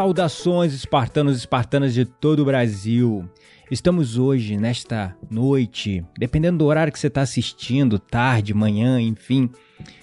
Saudações, espartanos e espartanas de todo o Brasil. Estamos hoje, nesta noite, dependendo do horário que você está assistindo, tarde, manhã, enfim,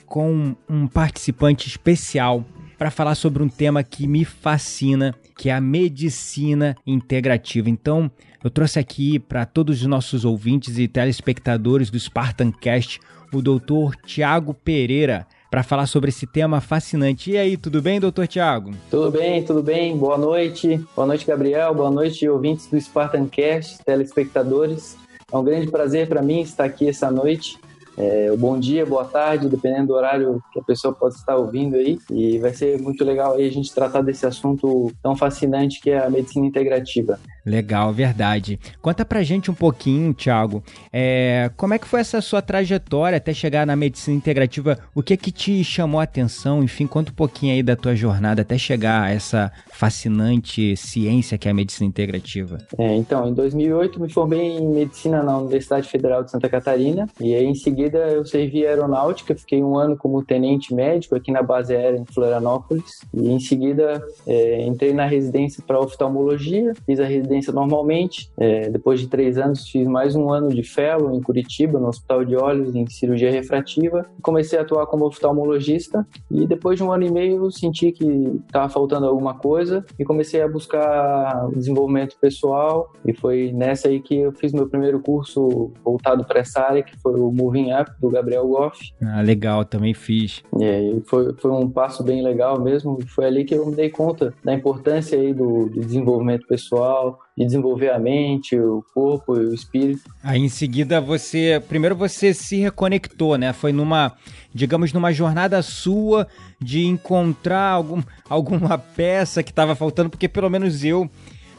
com um participante especial para falar sobre um tema que me fascina, que é a medicina integrativa. Então, eu trouxe aqui para todos os nossos ouvintes e telespectadores do Spartan Cast o Dr. Tiago Pereira para falar sobre esse tema fascinante. E aí, tudo bem, doutor Tiago? Tudo bem, tudo bem. Boa noite. Boa noite, Gabriel. Boa noite, ouvintes do Spartan Cast, telespectadores. É um grande prazer para mim estar aqui essa noite. É, bom dia, boa tarde, dependendo do horário que a pessoa pode estar ouvindo aí. E vai ser muito legal aí a gente tratar desse assunto tão fascinante que é a medicina integrativa. Legal, verdade. Conta pra gente um pouquinho, Thiago, é, como é que foi essa sua trajetória até chegar na medicina integrativa? O que é que te chamou a atenção? Enfim, conta um pouquinho aí da tua jornada até chegar a essa fascinante ciência que é a medicina integrativa. É, então, em 2008 me formei em medicina na Universidade Federal de Santa Catarina e aí em seguida eu servi aeronáutica, fiquei um ano como tenente médico aqui na base aérea em Florianópolis e em seguida é, entrei na residência para oftalmologia, fiz a residência normalmente. É, depois de três anos, fiz mais um ano de fellow em Curitiba, no Hospital de Olhos, em cirurgia refrativa. Comecei a atuar como oftalmologista e depois de um ano e meio senti que estava faltando alguma coisa e comecei a buscar desenvolvimento pessoal e foi nessa aí que eu fiz meu primeiro curso voltado para essa área, que foi o Moving Up, do Gabriel Goff. Ah, legal, também fiz. É, foi, foi um passo bem legal mesmo, foi ali que eu me dei conta da importância aí do, do desenvolvimento pessoal, de desenvolver a mente, o corpo e o espírito. Aí em seguida você, primeiro você se reconectou, né? Foi numa, digamos, numa jornada sua de encontrar algum, alguma peça que estava faltando, porque pelo menos eu,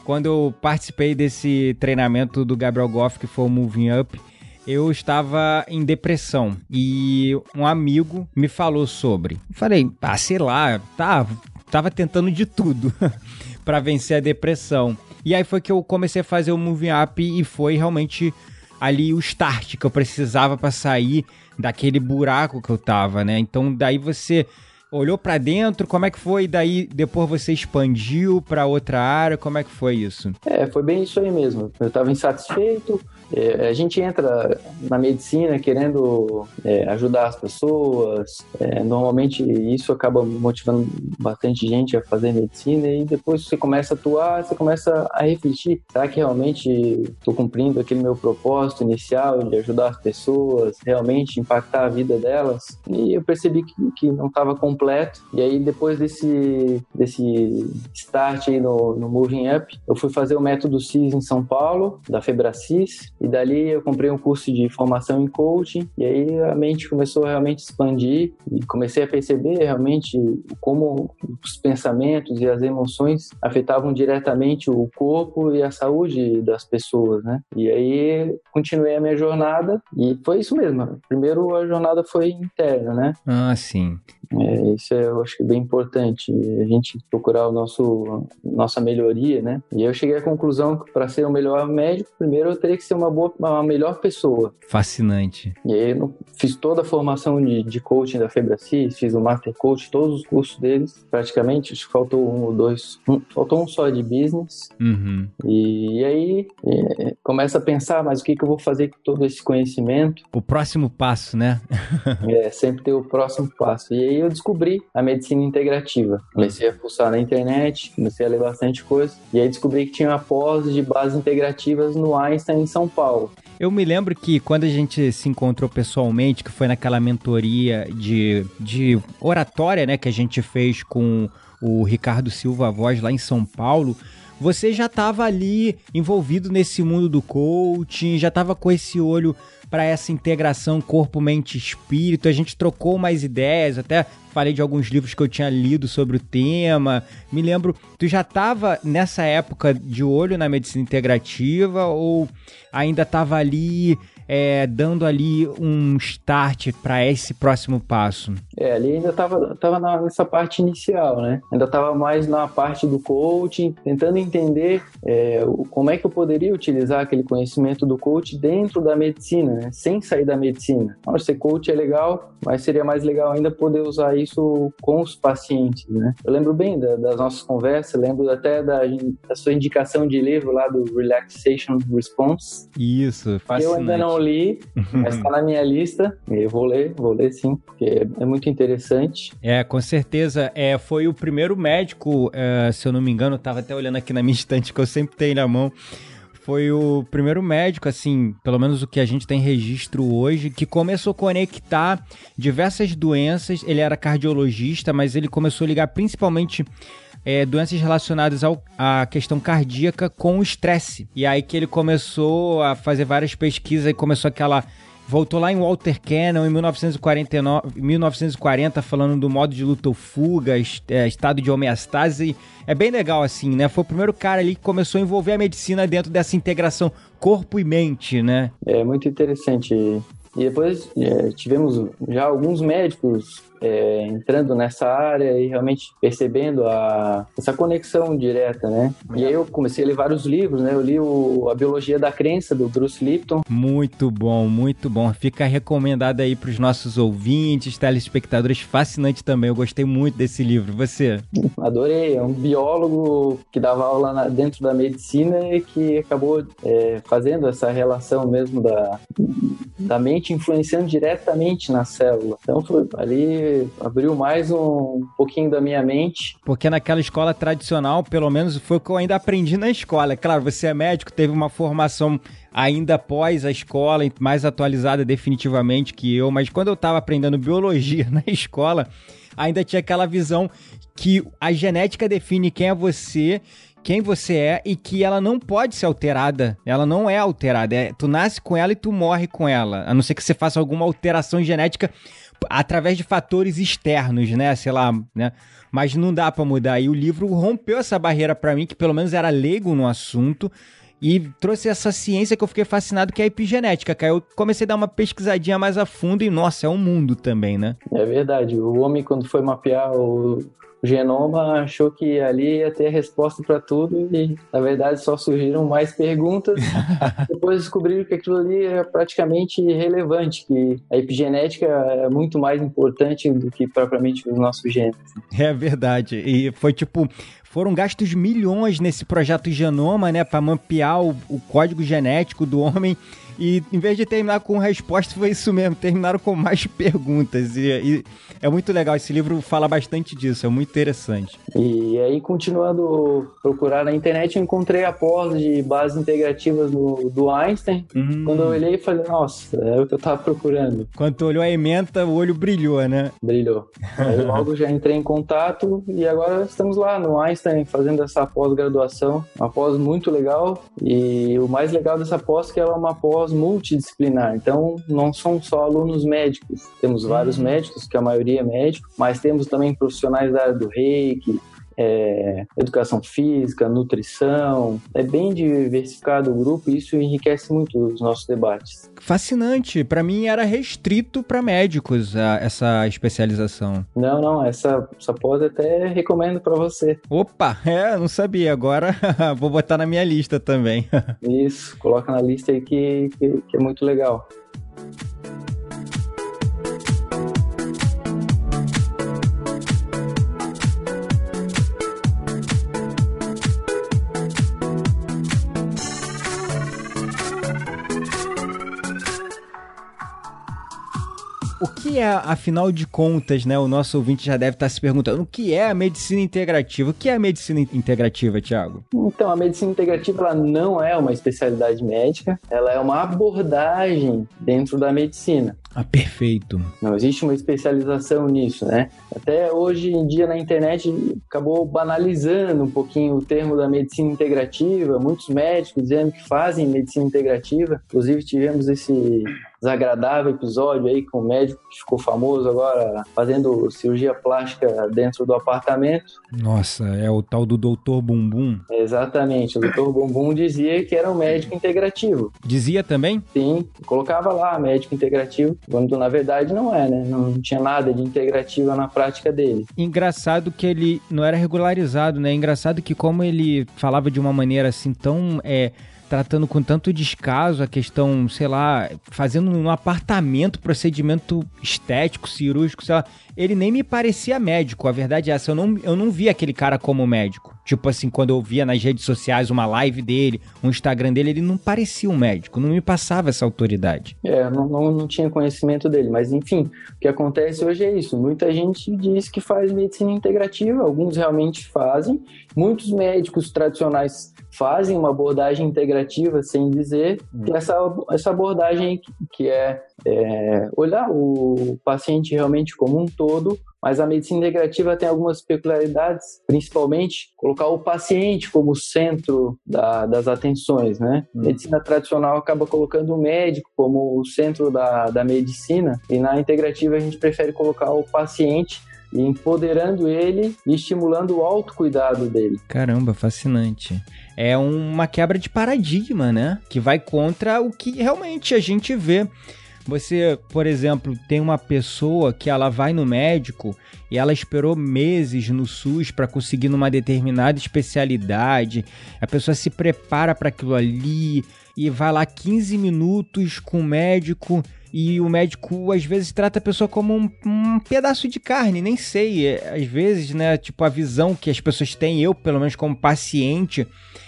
quando eu participei desse treinamento do Gabriel Goff, que foi o Moving Up, eu estava em depressão e um amigo me falou sobre. falei, ah, sei lá, tá, tava tentando de tudo para vencer a depressão. E aí foi que eu comecei a fazer o Moving Up e foi realmente ali o start que eu precisava para sair daquele buraco que eu tava, né? Então daí você olhou para dentro, como é que foi? Daí depois você expandiu para outra área, como é que foi isso? É, foi bem isso aí mesmo. Eu estava insatisfeito, é, a gente entra na medicina querendo é, ajudar as pessoas, é, normalmente isso acaba motivando bastante gente a fazer medicina e depois você começa a atuar, você começa a refletir, será que realmente estou cumprindo aquele meu propósito inicial de ajudar as pessoas, realmente impactar a vida delas? E eu percebi que, que não estava completo e aí depois desse, desse start aí no, no Moving Up, eu fui fazer o método CIS em São Paulo, da Febracis, e dali eu comprei um curso de formação em coaching e aí a mente começou a realmente expandir e comecei a perceber realmente como os pensamentos e as emoções afetavam diretamente o corpo e a saúde das pessoas, né? E aí continuei a minha jornada e foi isso mesmo. Primeiro a jornada foi interna, né? Ah, sim. É, isso é, eu acho que é bem importante, a gente procurar o nosso, nossa melhoria, né? E eu cheguei à conclusão que para ser o melhor médico, primeiro eu teria que ser uma boa, uma melhor pessoa. Fascinante. E aí eu fiz toda a formação de, de coaching da Febracis, fiz o Master Coach, todos os cursos deles, praticamente, acho que faltou um ou dois, um, faltou um só de business. Uhum. E, e aí é, começa a pensar, mas o que, que eu vou fazer com todo esse conhecimento? O próximo passo, né? é, sempre ter o próximo passo. E aí eu descobri a medicina integrativa. Comecei a pulsar na internet, comecei a ler bastante coisa, e aí descobri que tinha uma pós de bases integrativas no Einstein em São Paulo. Eu me lembro que quando a gente se encontrou pessoalmente, que foi naquela mentoria de, de oratória, né, que a gente fez com o Ricardo Silva Voz lá em São Paulo, você já estava ali envolvido nesse mundo do coaching, já estava com esse olho para essa integração corpo, mente, espírito. A gente trocou mais ideias, até falei de alguns livros que eu tinha lido sobre o tema. Me lembro, tu já estava nessa época de olho na medicina integrativa ou ainda estava ali é, dando ali um start para esse próximo passo? É, ali ainda estava tava nessa parte inicial, né? Ainda estava mais na parte do coaching, tentando entender é, como é que eu poderia utilizar aquele conhecimento do coach dentro da medicina, né? Sem sair da medicina. Nossa, ser coach é legal, mas seria mais legal ainda poder usar isso com os pacientes, né? Eu lembro bem da, das nossas conversas, lembro até da, da, sua indicação de livro lá do Relaxation Response. Isso, fascinante. Eu ainda não li, mas está na minha lista. Eu vou ler, vou ler sim, porque é, muito interessante. É, com certeza. É, foi o primeiro médico, é, se eu não me engano, eu tava até olhando aqui na minha estante que eu sempre tenho na mão. Foi o primeiro médico, assim, pelo menos o que a gente tem registro hoje, que começou a conectar diversas doenças. Ele era cardiologista, mas ele começou a ligar principalmente é, doenças relacionadas ao, à questão cardíaca com o estresse. E aí que ele começou a fazer várias pesquisas e começou aquela voltou lá em Walter Cannon em 1949, 1940 falando do modo de luta ou fuga, é, estado de homeostase. É bem legal assim, né? Foi o primeiro cara ali que começou a envolver a medicina dentro dessa integração corpo e mente, né? É muito interessante. E depois é, tivemos já alguns médicos é, entrando nessa área e realmente percebendo a, essa conexão direta, né? E aí eu comecei a ler vários livros, né? Eu li o, A Biologia da Crença, do Bruce Lipton. Muito bom, muito bom. Fica recomendado aí para os nossos ouvintes, telespectadores. Fascinante também, eu gostei muito desse livro. Você? Adorei, é um biólogo que dava aula na, dentro da medicina e que acabou é, fazendo essa relação mesmo da, da mente influenciando diretamente na célula. Então foi ali abriu mais um pouquinho da minha mente. Porque naquela escola tradicional, pelo menos foi o que eu ainda aprendi na escola. Claro, você é médico, teve uma formação ainda após a escola, mais atualizada definitivamente que eu, mas quando eu estava aprendendo biologia na escola, ainda tinha aquela visão que a genética define quem é você quem você é e que ela não pode ser alterada. Ela não é alterada. É, tu nasce com ela e tu morre com ela. A não ser que você faça alguma alteração genética através de fatores externos, né? Sei lá, né? Mas não dá para mudar. E o livro rompeu essa barreira para mim, que pelo menos era leigo no assunto, e trouxe essa ciência que eu fiquei fascinado, que é a epigenética, cara. Eu comecei a dar uma pesquisadinha mais a fundo e, nossa, é um mundo também, né? É verdade. O homem, quando foi mapear o, genoma achou que ali ia ter a resposta para tudo e, na verdade, só surgiram mais perguntas. Depois descobriram que aquilo ali é praticamente irrelevante, que a epigenética é muito mais importante do que propriamente os nossos genes. É verdade. E foi tipo, foram gastos milhões nesse projeto Genoma, né, para mapear o, o, código genético do homem. E em vez de terminar com resposta, foi isso mesmo, terminaram com mais perguntas. E, e é muito legal, esse livro fala bastante disso, é muito interessante. E aí, continuando procurar na internet, eu encontrei a pós de bases integrativas do, do Einstein. Hum. Quando eu olhei, falei, nossa, é o que eu tava procurando. Quando tu olhou a ementa, o olho brilhou, né? Brilhou. aí logo já entrei em contato e agora estamos lá no Einstein fazendo essa pós-graduação. Uma pós muito legal e o mais legal dessa pós é que ela é uma pós pós multidisciplinar. Então, não são só alunos médicos. Temos vários uhum. médicos, que a maioria é médico, mas temos também profissionais da área do reiki, é, educação física, nutrição. É bem diversificado o grupo e isso enriquece muito os nossos debates. Fascinante. Para mim era restrito para médicos a, essa especialização. Não, não. Essa, essa pós até recomendo para você. Opa, é, não sabia. Agora vou botar na minha lista também. isso, coloca na lista aí que, que, que é muito legal. O que é, afinal de contas, né? O nosso ouvinte já deve estar se perguntando o que é a medicina integrativa. O que é a medicina integrativa, Tiago? Então, a medicina integrativa ela não é uma especialidade médica, ela é uma abordagem dentro da medicina. Ah, perfeito. Não existe uma especialização nisso, né? Até hoje em dia na internet acabou banalizando um pouquinho o termo da medicina integrativa, muitos médicos dizendo que fazem medicina integrativa. Inclusive tivemos esse desagradável episódio aí com o médico que ficou famoso agora fazendo cirurgia plástica dentro do apartamento. Nossa, é o tal do doutor Bumbum. Exatamente, o doutor Bumbum dizia que era um médico integrativo. Dizia também? Sim, colocava lá médico integrativo, quando na verdade não é, né? Não tinha nada de integrativa na prática dele. Engraçado que ele não era regularizado, né? Engraçado que como ele falava de uma maneira assim tão é, tratando com tanto descaso a questão, sei lá, fazendo no apartamento procedimento estético, cirúrgico, sei lá. Ele nem me parecia médico, a verdade é essa. Eu não, eu não vi aquele cara como médico. Tipo assim, quando eu via nas redes sociais uma live dele, um Instagram dele, ele não parecia um médico, não me passava essa autoridade. É, não, não, não tinha conhecimento dele, mas enfim, o que acontece hoje é isso. Muita gente diz que faz medicina integrativa, alguns realmente fazem. Muitos médicos tradicionais fazem uma abordagem integrativa sem dizer que essa, essa abordagem que é, é olhar o paciente realmente como um todo mas a medicina integrativa tem algumas peculiaridades, principalmente colocar o paciente como centro da, das atenções, né? Hum. Medicina tradicional acaba colocando o médico como o centro da, da medicina e na integrativa a gente prefere colocar o paciente empoderando ele e estimulando o autocuidado dele. Caramba, fascinante. É uma quebra de paradigma, né? Que vai contra o que realmente a gente vê. Você, por exemplo, tem uma pessoa que ela vai no médico e ela esperou meses no SUS para conseguir numa determinada especialidade. A pessoa se prepara para aquilo ali e vai lá 15 minutos com o médico e o médico às vezes trata a pessoa como um, um, pedaço de carne, nem sei. É, às vezes, né, tipo a visão que as pessoas têm, eu pelo menos como paciente,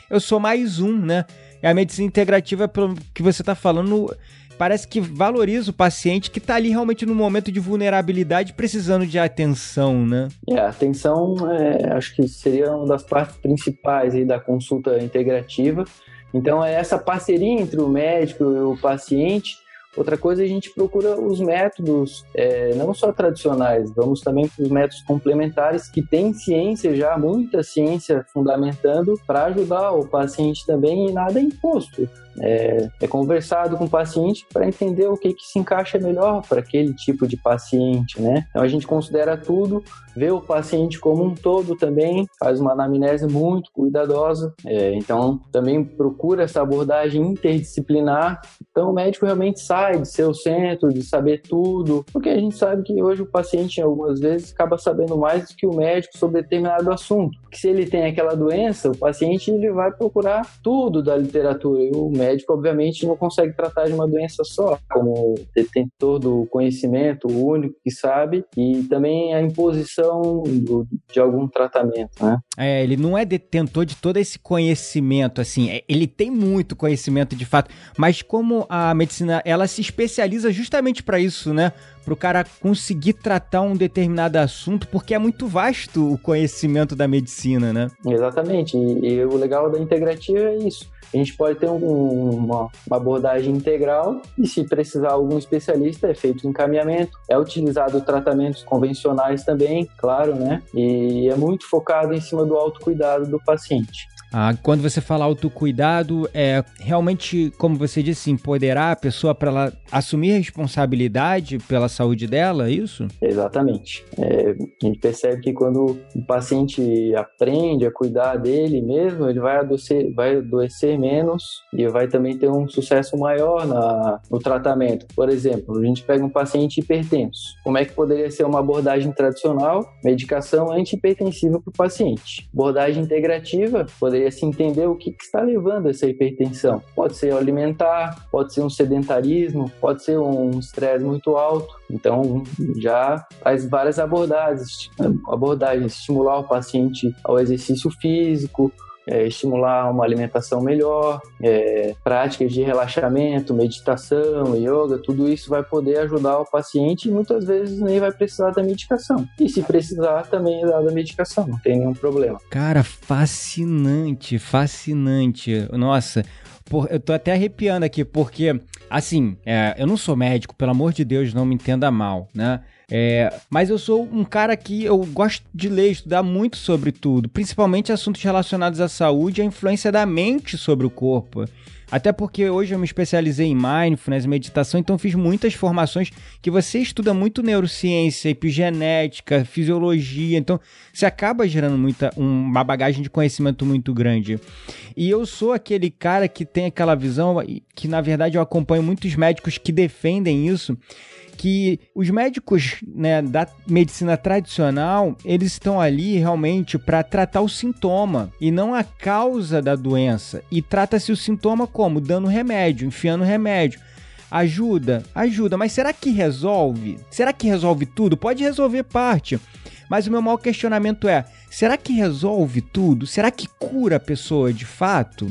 eu sou mais um, né? E a medicina integrativa, pelo que você está falando, parece que valoriza o paciente que está ali realmente no momento de vulnerabilidade, precisando de atenção, né? É, a atenção é, acho que seria uma das partes principais aí da consulta integrativa. Então, é essa parceria entre o médico e o paciente Outra coisa, a gente procura os métodos, é, não só tradicionais, vamos também para os métodos complementares, que tem ciência já, muita ciência fundamentando, para ajudar o paciente também e nada é imposto. É, é, conversado com o paciente para entender o que, que se encaixa melhor para aquele tipo de paciente, né? Então a gente considera tudo, vê o paciente como um todo também, faz uma anamnese muito cuidadosa, é, então também procura essa abordagem interdisciplinar. Então o médico realmente sai de ser o centro, de saber tudo, porque a gente sabe que hoje o paciente algumas vezes acaba sabendo mais do que o médico sobre determinado assunto. Que se ele tem aquela doença, o paciente ele vai procurar tudo da literatura e o médico, obviamente, não consegue tratar de uma doença só, como detentor do conhecimento, o único que sabe, e também a imposição do, de algum tratamento, né? É, ele não é detentor de todo esse conhecimento, assim, é, ele tem muito conhecimento de fato, mas como a medicina, ela se especializa justamente para isso, né? Para o cara conseguir tratar um determinado assunto, porque é muito vasto o conhecimento da medicina, né? Exatamente, e, e o legal da integrativa é isso a gente pode ter um, uma, uma, abordagem integral e, se precisar algum especialista, é feito encaminhamento. É utilizado tratamentos convencionais também, claro, né? E é muito focado em cima do autocuidado do paciente. Ah, quando você fala autocuidado, é realmente, como você disse, empoderar a pessoa para ela assumir responsabilidade pela saúde dela, é isso? Exatamente. É, a gente percebe que quando o paciente aprende a cuidar dele mesmo, ele vai adoecer, vai adoecer menos e vai também ter um sucesso maior na, no tratamento. Por exemplo, a gente pega um paciente hipertenso. Como é que poderia ser uma abordagem tradicional? Medicação antihipertensiva para o paciente. Abordagem integrativa poderia poderia se entender o que, que está levando essa hipertensão. Pode ser alimentar, pode ser um sedentarismo, pode ser um estresse muito alto. Então, já faz várias abordagens, abordagens, estimular o paciente ao exercício físico, é, estimular uma alimentação melhor, é, práticas de relaxamento, meditação, yoga, tudo isso vai poder ajudar o paciente e muitas vezes nem vai precisar da medicação. E se precisar, também dá da medicação, não tem nenhum problema. Cara, fascinante, fascinante. Nossa, por, eu tô até arrepiando aqui, porque, assim, é, eu não sou médico, pelo amor de Deus, não me entenda mal, né? É, mas eu sou um cara que eu gosto de ler, estudar muito sobre tudo, principalmente assuntos relacionados à saúde e à influência da mente sobre o corpo. Até porque hoje eu me especializei em mindfulness, meditação, então fiz muitas formações que você estuda muito neurociência, epigenética, fisiologia, então você acaba gerando muita uma bagagem de conhecimento muito grande. E eu sou aquele cara que tem aquela visão que na verdade eu acompanho muitos médicos que defendem isso, que os médicos né, da medicina tradicional eles estão ali realmente para tratar o sintoma e não a causa da doença. E trata-se o sintoma como? Dando remédio, enfiando remédio. Ajuda, ajuda, mas será que resolve? Será que resolve tudo? Pode resolver parte. Mas o meu maior questionamento é: será que resolve tudo? Será que cura a pessoa de fato?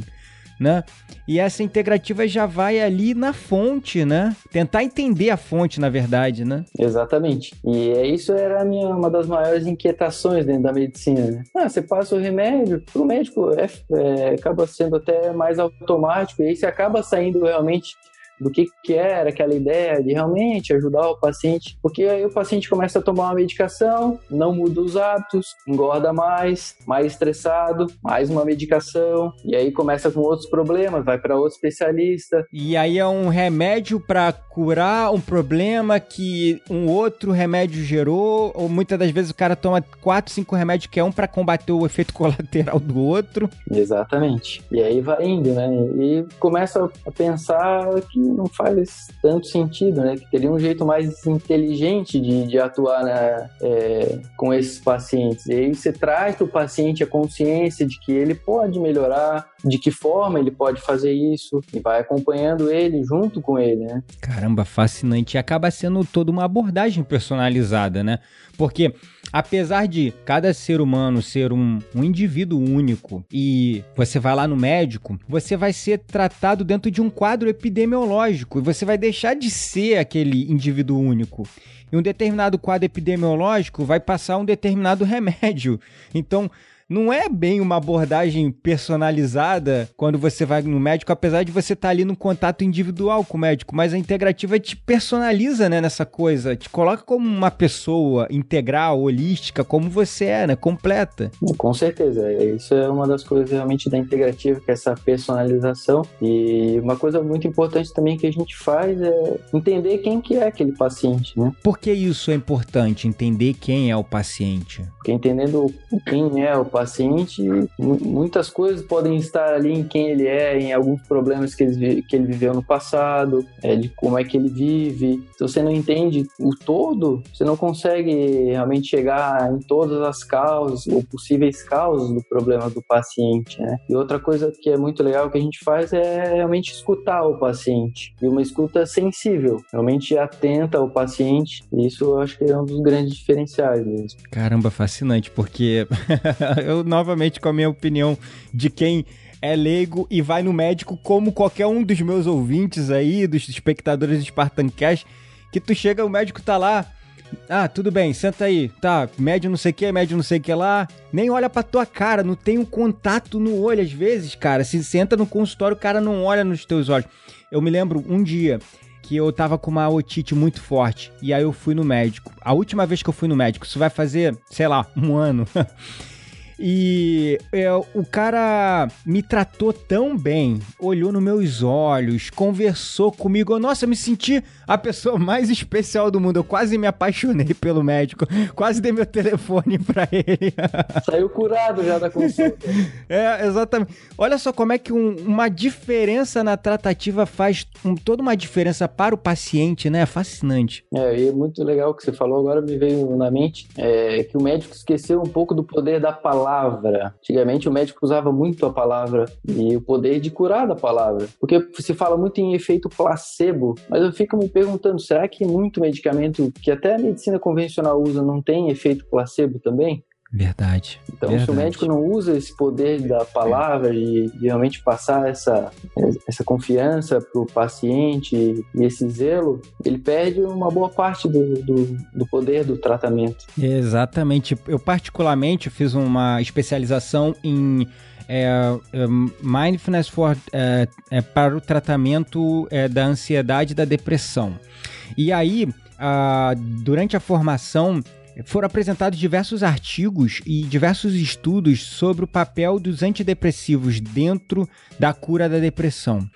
né? E essa integrativa já vai ali na fonte, né? Tentar entender a fonte, na verdade, né? Exatamente. E é isso era minha, uma das maiores inquietações dentro da medicina. Né? Ah, você passa o remédio, o médico é, é, acaba sendo até mais automático, e aí você acaba saindo realmente do que, que era aquela ideia de realmente ajudar o paciente, porque aí o paciente começa a tomar uma medicação, não muda os hábitos, engorda mais, mais estressado, mais uma medicação, e aí começa com outros problemas, vai para outro especialista. E aí é um remédio para curar um problema que um outro remédio gerou, ou muitas das vezes o cara toma quatro, cinco remédios que é um para combater o efeito colateral do outro. Exatamente. E aí vai indo, né? E começa a pensar que não faz tanto sentido, né? Que teria um jeito mais inteligente de, de atuar né, é, com esses pacientes. E aí você traz para o paciente a consciência de que ele pode melhorar, de que forma ele pode fazer isso, e vai acompanhando ele junto com ele, né? Caramba, fascinante. Acaba sendo toda uma abordagem personalizada, né? Porque apesar de cada ser humano ser um, um, indivíduo único e você vai lá no médico, você vai ser tratado dentro de um quadro epidemiológico e você vai deixar de ser aquele indivíduo único. E um determinado quadro epidemiológico vai passar um determinado remédio. Então, não é bem uma abordagem personalizada quando você vai no médico, apesar de você estar tá ali no contato individual com o médico, mas a integrativa te personaliza, né, nessa coisa, te coloca como uma pessoa integral, holística, como você é, né, completa. Com certeza, isso é uma das coisas realmente da integrativa, que é essa personalização. E uma coisa muito importante também que a gente faz é entender quem que é aquele paciente, né? Por que isso é importante, entender quem é o paciente? Porque entendendo quem é o paciente, paciente, muitas coisas podem estar ali em quem ele é, em alguns problemas que ele, que ele viveu no passado, é, de como é que ele vive. Se você não entende o todo, você não consegue realmente chegar em todas as causas ou possíveis causas do problema do paciente, né? E outra coisa que é muito legal que a gente faz é realmente escutar o paciente e uma escuta sensível, realmente atenta ao paciente. E isso eu acho que é um dos grandes diferenciais mesmo. Caramba, fascinante, porque eu novamente com a minha opinião de quem é leigo e vai no médico como qualquer um dos meus ouvintes aí, dos espectadores do que tu chega, o médico tá lá, ah, tudo bem, senta aí. Tá, médio não sei o que, médio não sei o que lá. Nem olha pra tua cara, não tem um contato no olho às vezes, cara. Se senta no consultório, o cara não olha nos teus olhos. Eu me lembro um dia que eu tava com uma otite muito forte. E aí eu fui no médico. A última vez que eu fui no médico, isso vai fazer, sei lá, um ano. E é, o cara me tratou tão bem, olhou nos meus olhos, conversou comigo. Nossa, eu me senti a pessoa mais especial do mundo. Eu quase me apaixonei pelo médico, quase dei meu telefone pra ele. Saiu curado já da consulta. é, exatamente. Olha só como é que um, uma diferença na tratativa faz um, toda uma diferença para o paciente, né? É fascinante. É, e é muito legal o que você falou agora, me veio na mente, é que o médico esqueceu um pouco do poder da palavra. Antigamente o médico usava muito a palavra e o poder de curar da palavra. Porque se fala muito em efeito placebo, mas eu fico me perguntando, será que muito medicamento que até a medicina convencional usa não tem efeito placebo também? Verdade. Então, verdade. se o médico não usa esse poder da palavra e de realmente passar essa, essa confiança para o paciente e esse zelo, ele perde uma boa parte do, do, do, poder do tratamento. Exatamente. Eu, particularmente, fiz uma especialização em é, é, mindfulness for, é, é para o tratamento é, da ansiedade e da depressão. E aí, a, durante a formação, foram apresentados diversos artigos e diversos estudos sobre o papel dos antidepressivos dentro da cura da depressão.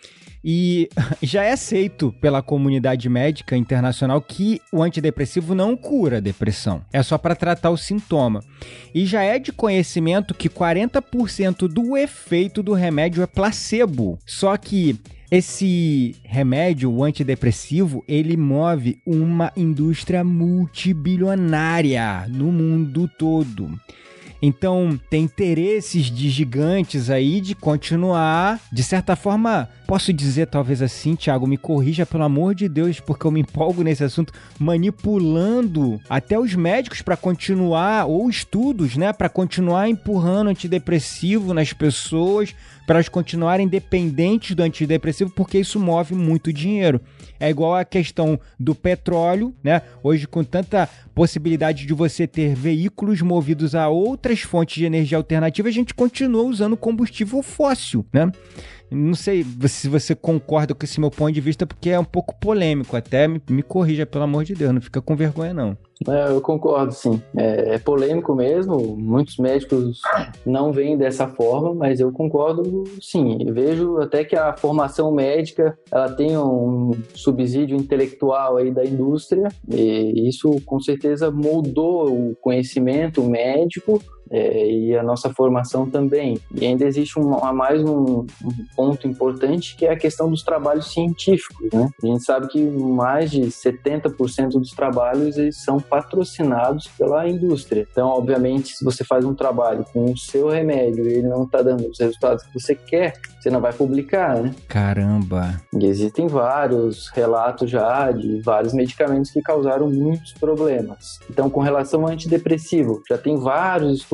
E já é aceito pela comunidade médica internacional que o antidepressivo não cura a depressão, é só para tratar o sintoma. E já é de conhecimento que 40% do efeito do remédio é placebo. Só que esse remédio, o antidepressivo, ele move uma indústria multibilionária no mundo todo. Então, tem interesses de gigantes aí de continuar, de certa forma, posso dizer talvez assim, Thiago, me corrija pelo amor de Deus, porque eu me empolgo nesse assunto, manipulando até os médicos para continuar, ou estudos, né, para continuar empurrando antidepressivo nas pessoas, para elas continuarem dependentes do antidepressivo, porque isso move muito dinheiro. É igual a questão do petróleo, né? Hoje, com tanta possibilidade de você ter veículos movidos a outras fontes de energia alternativa, a gente continua usando combustível fóssil, né? Não sei se você concorda com esse meu ponto de vista, porque é um pouco polêmico. Até me, me corrija, pelo amor de Deus, não fica com vergonha, não. É, eu concordo, sim. É, é, polêmico mesmo. Muitos médicos não veem dessa forma, mas eu concordo, sim. Eu vejo até que a formação médica ela tem um subsídio intelectual aí da indústria e isso com certeza moldou o conhecimento médico é, e a nossa formação também. E ainda existe um, mais um, um, ponto importante que é a questão dos trabalhos científicos. Né? A gente sabe que mais de 70% dos trabalhos eles são patrocinados pela indústria. Então, obviamente, se você faz um trabalho com o seu remédio e ele não está dando os resultados que você quer, você não vai publicar, né? Caramba! E existem vários relatos já de vários medicamentos que causaram muitos problemas. Então, com relação ao antidepressivo, já tem vários estudos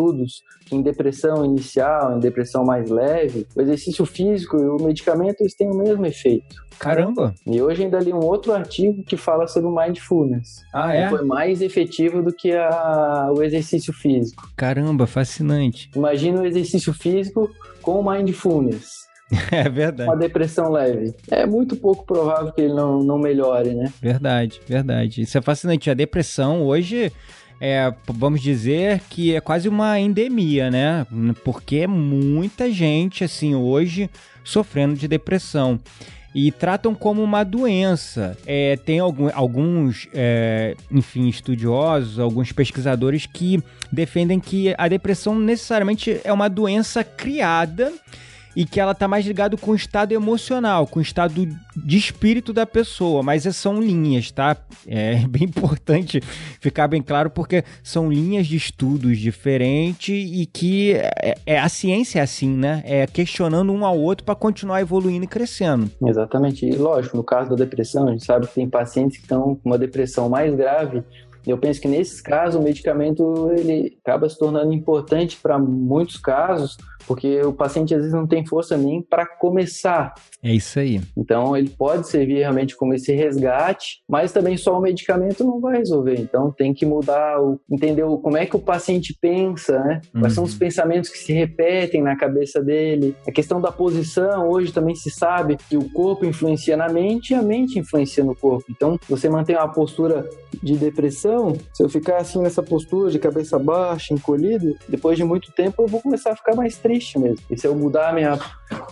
que em depressão inicial, em depressão mais leve, o exercício físico e o medicamento eles têm o mesmo efeito. Caramba! E hoje ainda li um outro artigo que fala sobre o mindfulness. Ah, é? Foi mais efetivo do que a, o exercício físico. Caramba, fascinante. Imagina o exercício físico com mindfulness. É verdade. Uma depressão leve. É muito pouco provável que ele não, não melhore, né? Verdade, verdade. Isso é fascinante. A depressão hoje é, vamos dizer que é quase uma endemia, né? Porque muita gente, assim, hoje sofrendo de depressão. E tratam como uma doença. É, tem algum, alguns, é, enfim, estudiosos, alguns pesquisadores que defendem que a depressão necessariamente é uma doença criada e que ela tá mais ligado com o estado emocional, com o estado de espírito da pessoa, mas são linhas, tá? É bem importante ficar bem claro porque são linhas de estudos diferentes e que é, é a ciência é assim, né? É questionando um ao outro para continuar evoluindo e crescendo. Exatamente. E lógico, no caso da depressão, a gente sabe que tem pacientes que estão com uma depressão mais grave eu penso que nesses casos o medicamento ele acaba se tornando importante para muitos casos, porque o paciente às vezes não tem força nem para começar. É isso aí. Então ele pode servir realmente como esse resgate, mas também só o medicamento não vai resolver. Então tem que mudar, o, entender o, como é que o paciente pensa, né? Quais uhum. são os uhum. pensamentos que se repetem na cabeça dele. A questão da posição, hoje também se sabe que o corpo influencia na mente e a mente influencia no corpo. Então você mantém uma postura de depressão se eu ficar assim nessa postura de cabeça baixa, encolhido, depois de muito tempo eu vou começar a ficar mais triste mesmo. E se eu mudar a minha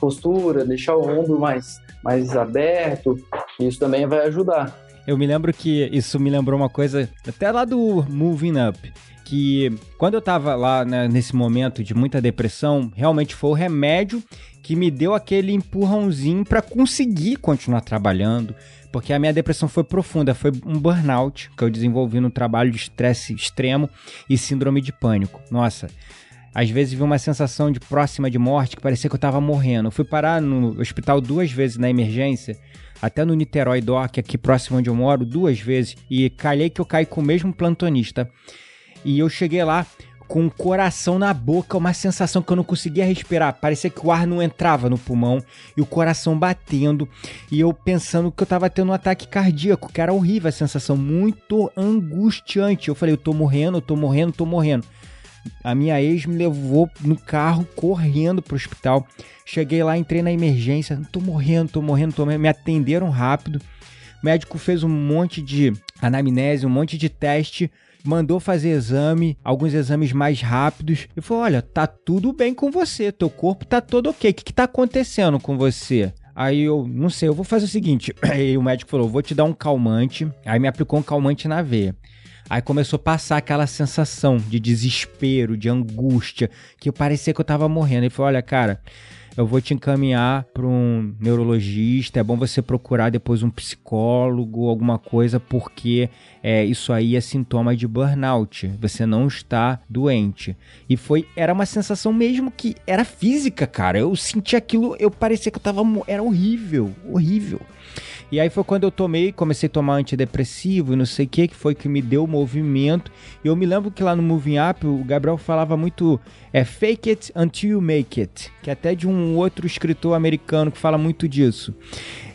postura, deixar o ombro mais, mais aberto, isso também vai ajudar. Eu me lembro que isso me lembrou uma coisa, até lá do Moving Up, que quando eu tava lá né, nesse momento de muita depressão, realmente foi o remédio que me deu aquele empurrãozinho para conseguir continuar trabalhando, porque a minha depressão foi profunda, foi um burnout que eu desenvolvi no trabalho de estresse extremo e síndrome de pânico. Nossa, às vezes vi uma sensação de próxima de morte que parecia que eu tava morrendo. Eu fui parar no hospital duas vezes na emergência até no Niterói Doc, aqui próximo onde eu moro, duas vezes, e calhei que eu caí com o mesmo plantonista. E eu cheguei lá com o coração na boca, uma sensação que eu não conseguia respirar. Parecia que o ar não entrava no pulmão e o coração batendo. E eu pensando que eu tava tendo um ataque cardíaco, que era horrível a sensação, muito angustiante. Eu falei, eu tô morrendo, eu tô morrendo, eu tô morrendo. A minha ex me levou no carro correndo pro hospital. Cheguei lá, entrei na emergência. Tô morrendo, tô morrendo, tô morrendo. Me atenderam rápido. O médico fez um monte de anamnese, um monte de teste. Mandou fazer exame, alguns exames mais rápidos. E falou: Olha, tá tudo bem com você, teu corpo tá todo ok. O que, que tá acontecendo com você? Aí eu, não sei, eu vou fazer o seguinte. Aí o médico falou: vou te dar um calmante. Aí me aplicou um calmante na veia. Aí começou a passar aquela sensação de desespero, de angústia, que parecia que eu tava morrendo. Ele falou: Olha, cara, eu vou te encaminhar para um neurologista. É bom você procurar depois um psicólogo, alguma coisa, porque é, isso aí é sintoma de burnout. Você não está doente. E foi, era uma sensação mesmo que era física, cara. Eu senti aquilo, eu parecia que eu tava, era horrível, horrível. E aí foi quando eu tomei, comecei a tomar antidepressivo e não sei o que, que foi que me deu o movimento. E eu me lembro que lá no Moving Up o Gabriel falava muito é fake it until you make it, que é até de um outro escritor americano que fala muito disso.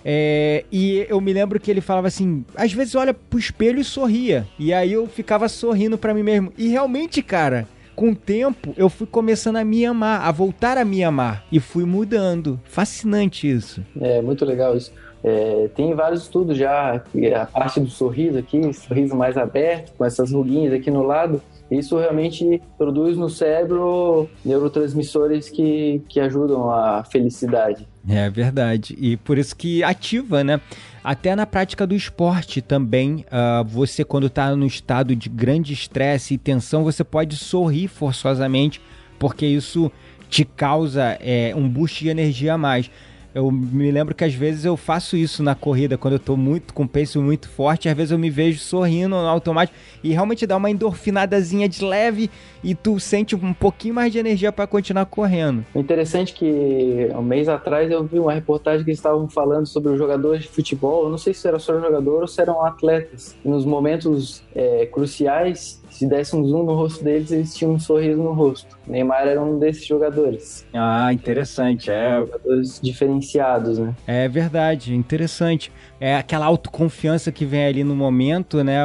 É, e eu me lembro que ele falava assim: às vezes olha pro espelho e sorria. E aí eu ficava sorrindo para mim mesmo. E realmente, cara, com o tempo, eu fui começando a me amar, a voltar a me amar. E fui mudando. Fascinante isso. É, muito legal isso. É, tem vários estudos já, a parte do sorriso aqui, sorriso mais aberto, com essas ruguinhas aqui no lado, isso realmente produz no cérebro neurotransmissores que, que ajudam a felicidade. É verdade. E por isso que ativa, né? Até na prática do esporte também, uh, você quando está no estado de grande estresse e tensão, você pode sorrir forçosamente, porque isso te causa é, um boost de energia a mais. Eu me lembro que às vezes eu faço isso na corrida, quando eu tô muito com peso muito forte, às vezes eu me vejo sorrindo no automático e realmente dá uma endorfinadazinha de leve e tu sente um pouquinho mais de energia para continuar correndo. Interessante que um mês atrás eu vi uma reportagem que eles estavam falando sobre os jogadores de futebol, eu não sei se era só jogador ou se eram atletas. Nos momentos é, cruciais se desse um zoom no rosto deles, eles tinham um sorriso no rosto. Neymar era um desses jogadores. Ah, interessante. É. Jogadores diferenciados, né? É verdade, interessante. É aquela autoconfiança que vem ali no momento, né?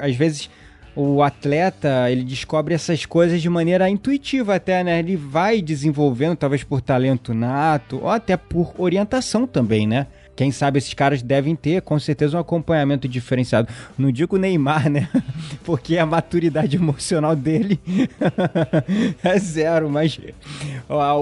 Às vezes o atleta ele descobre essas coisas de maneira intuitiva até, né? Ele vai desenvolvendo, talvez por talento nato, ou até por orientação também, né? Quem sabe esses caras devem ter, com certeza, um acompanhamento diferenciado. Não digo Neymar, né? Porque a maturidade emocional dele é zero, mas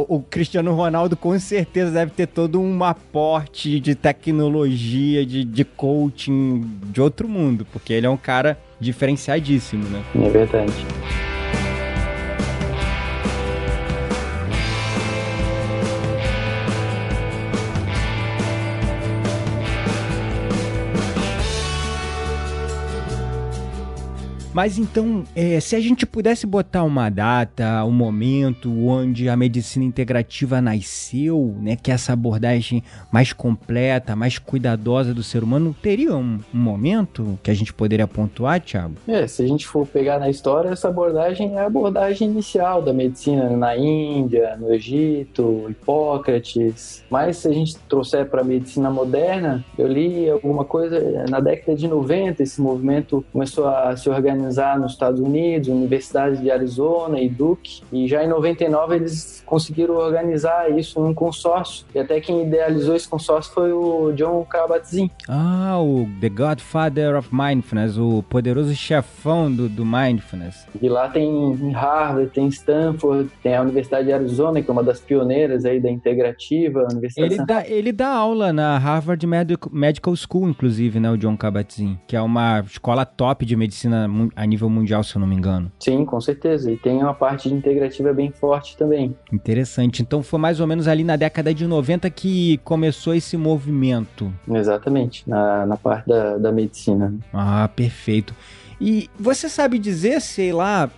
o Cristiano Ronaldo com certeza deve ter todo um aporte de tecnologia, de, de coaching de outro mundo, porque ele é um cara diferenciadíssimo, né? É verdade. Mas então, é, se a gente pudesse botar uma data, um momento onde a medicina integrativa nasceu, né, que é essa abordagem mais completa, mais cuidadosa do ser humano, teria um, um momento que a gente poderia pontuar, Thiago? É, se a gente for pegar na história, essa abordagem é a abordagem inicial da medicina na Índia, no Egito, Hipócrates. Mas se a gente trouxer para a medicina moderna, eu li alguma coisa na década de 90, esse movimento começou a se organizar organizar nos Estados Unidos, Universidade de Arizona e Duke, e já em 99 eles conseguiram organizar isso num consórcio, e até quem idealizou esse consórcio foi o John Kabat-Zinn. Ah, o The Godfather of Mindfulness, o poderoso chefão do, do Mindfulness. E lá tem Harvard, tem Stanford, tem a Universidade de Arizona, que é uma das pioneiras aí da integrativa. Ele dá, ele dá aula na Harvard Medical School, inclusive, né, o John Kabat-Zinn, que é uma escola top de medicina a nível mundial, se eu não me engano. Sim, com certeza. E tem uma parte integrativa bem forte também. Interessante. Então foi mais ou menos ali na década de 90 que começou esse movimento. Exatamente, na, na parte da, da medicina. Ah, perfeito. E você sabe dizer, sei lá,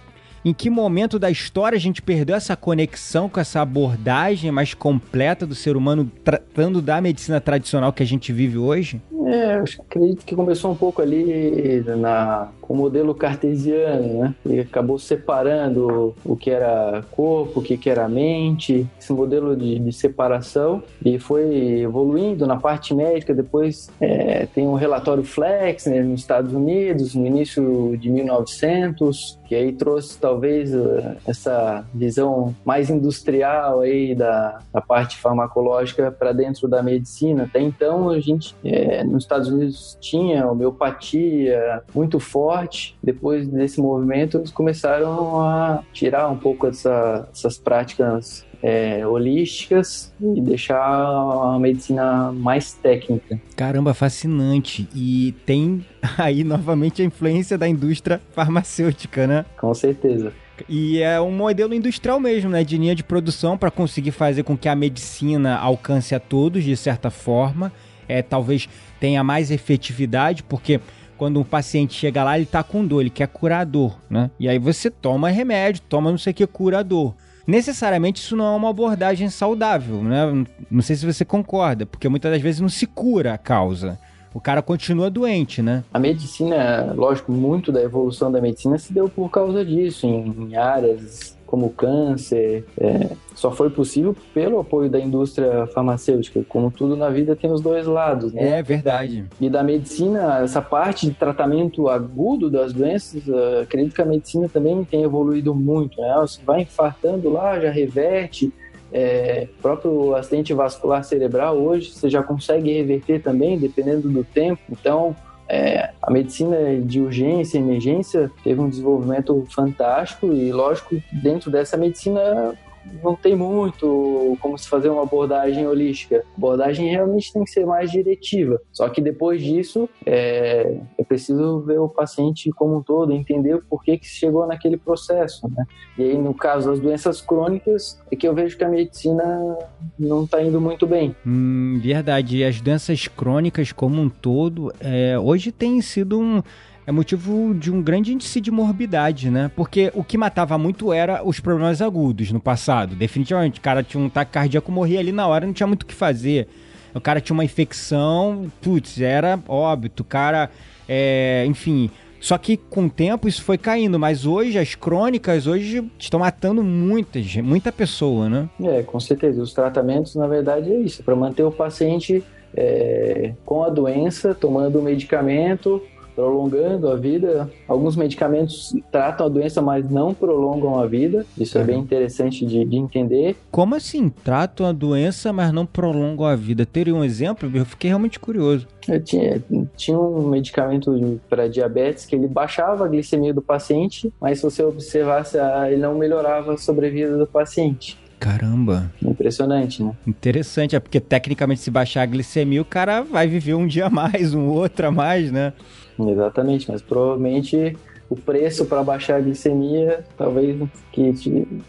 em que momento da história a gente perdeu essa conexão com essa abordagem mais completa do ser humano tratando da medicina tradicional que a gente vive hoje? É, eu acredito que começou um pouco ali na, com o modelo cartesiano, né? E acabou separando o que era corpo, o que era mente, esse modelo de, de separação, e foi evoluindo na parte médica. Depois é, tem um relatório Flex né, nos Estados Unidos, no início de 1900, que aí trouxe talvez eh, essa visão mais industrial aí da, da parte farmacológica para dentro da medicina. Até então a gente é, nos Estados Unidos tinha homeopatia muito forte. Depois desse movimento eles começaram a tirar um pouco essa, essas práticas é, holísticas e deixar a medicina mais técnica. Caramba, fascinante. E tem aí novamente a influência da indústria farmacêutica, né? Com certeza. E é um modelo industrial mesmo, né? De linha de produção para conseguir fazer com que a medicina alcance a todos de certa forma. É, talvez tenha mais efetividade, porque quando um paciente chega lá, ele tá com dor, ele quer curador, né? E aí você toma remédio, toma não sei o que curador necessariamente isso não é uma abordagem saudável, né? Não sei se você concorda, porque muitas das vezes não se cura a causa. O cara continua doente, né? A medicina, lógico, muito da evolução da medicina se deu por causa disso, em, em áreas como câncer, é, só foi possível pelo apoio da indústria farmacêutica. Como tudo na vida tem os dois lados, né? É verdade. E da medicina, essa parte de tratamento agudo das doenças, uh, acredito que a medicina também tem evoluído muito, né? Você vai infartando lá, já reverte, é, próprio acidente vascular cerebral hoje você já consegue reverter também, dependendo do tempo. Então, é, a medicina de urgência e emergência teve um desenvolvimento fantástico e, lógico, dentro dessa medicina não tem muito como se fazer uma abordagem holística. A abordagem realmente tem que ser mais diretiva. Só que depois disso, é, é preciso ver o paciente como um todo, entender por que, que chegou naquele processo. Né? E aí, no caso das doenças crônicas, é que eu vejo que a medicina não está indo muito bem. Hum, verdade. E as doenças crônicas como um todo, é, hoje tem sido um é motivo de um grande índice de morbidade, né? Porque o que matava muito era os problemas agudos no passado. Definitivamente, o cara tinha um ataque cardíaco, morria ali na hora, não tinha muito o que fazer. O cara tinha uma infecção, putz, era óbito. O cara, é, enfim, só que com o tempo isso foi caindo, mas hoje as crônicas hoje estão matando muita, muita pessoa, né? É, com certeza. Os tratamentos, na verdade, é isso, para manter o paciente é, com a doença, tomando o medicamento prolongando a vida. Alguns medicamentos tratam a doença, mas não prolongam a vida. Isso é, é bem interessante de, de, entender. Como assim? Tratam a doença, mas não prolongam a vida? Teria um exemplo? Eu fiquei realmente curioso. Eu tinha, tinha um medicamento para diabetes que ele baixava a glicemia do paciente, mas se você observasse, ele não melhorava a sobrevida do paciente. Caramba. Impressionante, né? Interessante, é porque tecnicamente se baixar a glicemia, o cara vai viver um dia a mais, um outro a mais, né? Exatamente, mas provavelmente o preço para baixar a glicemia talvez que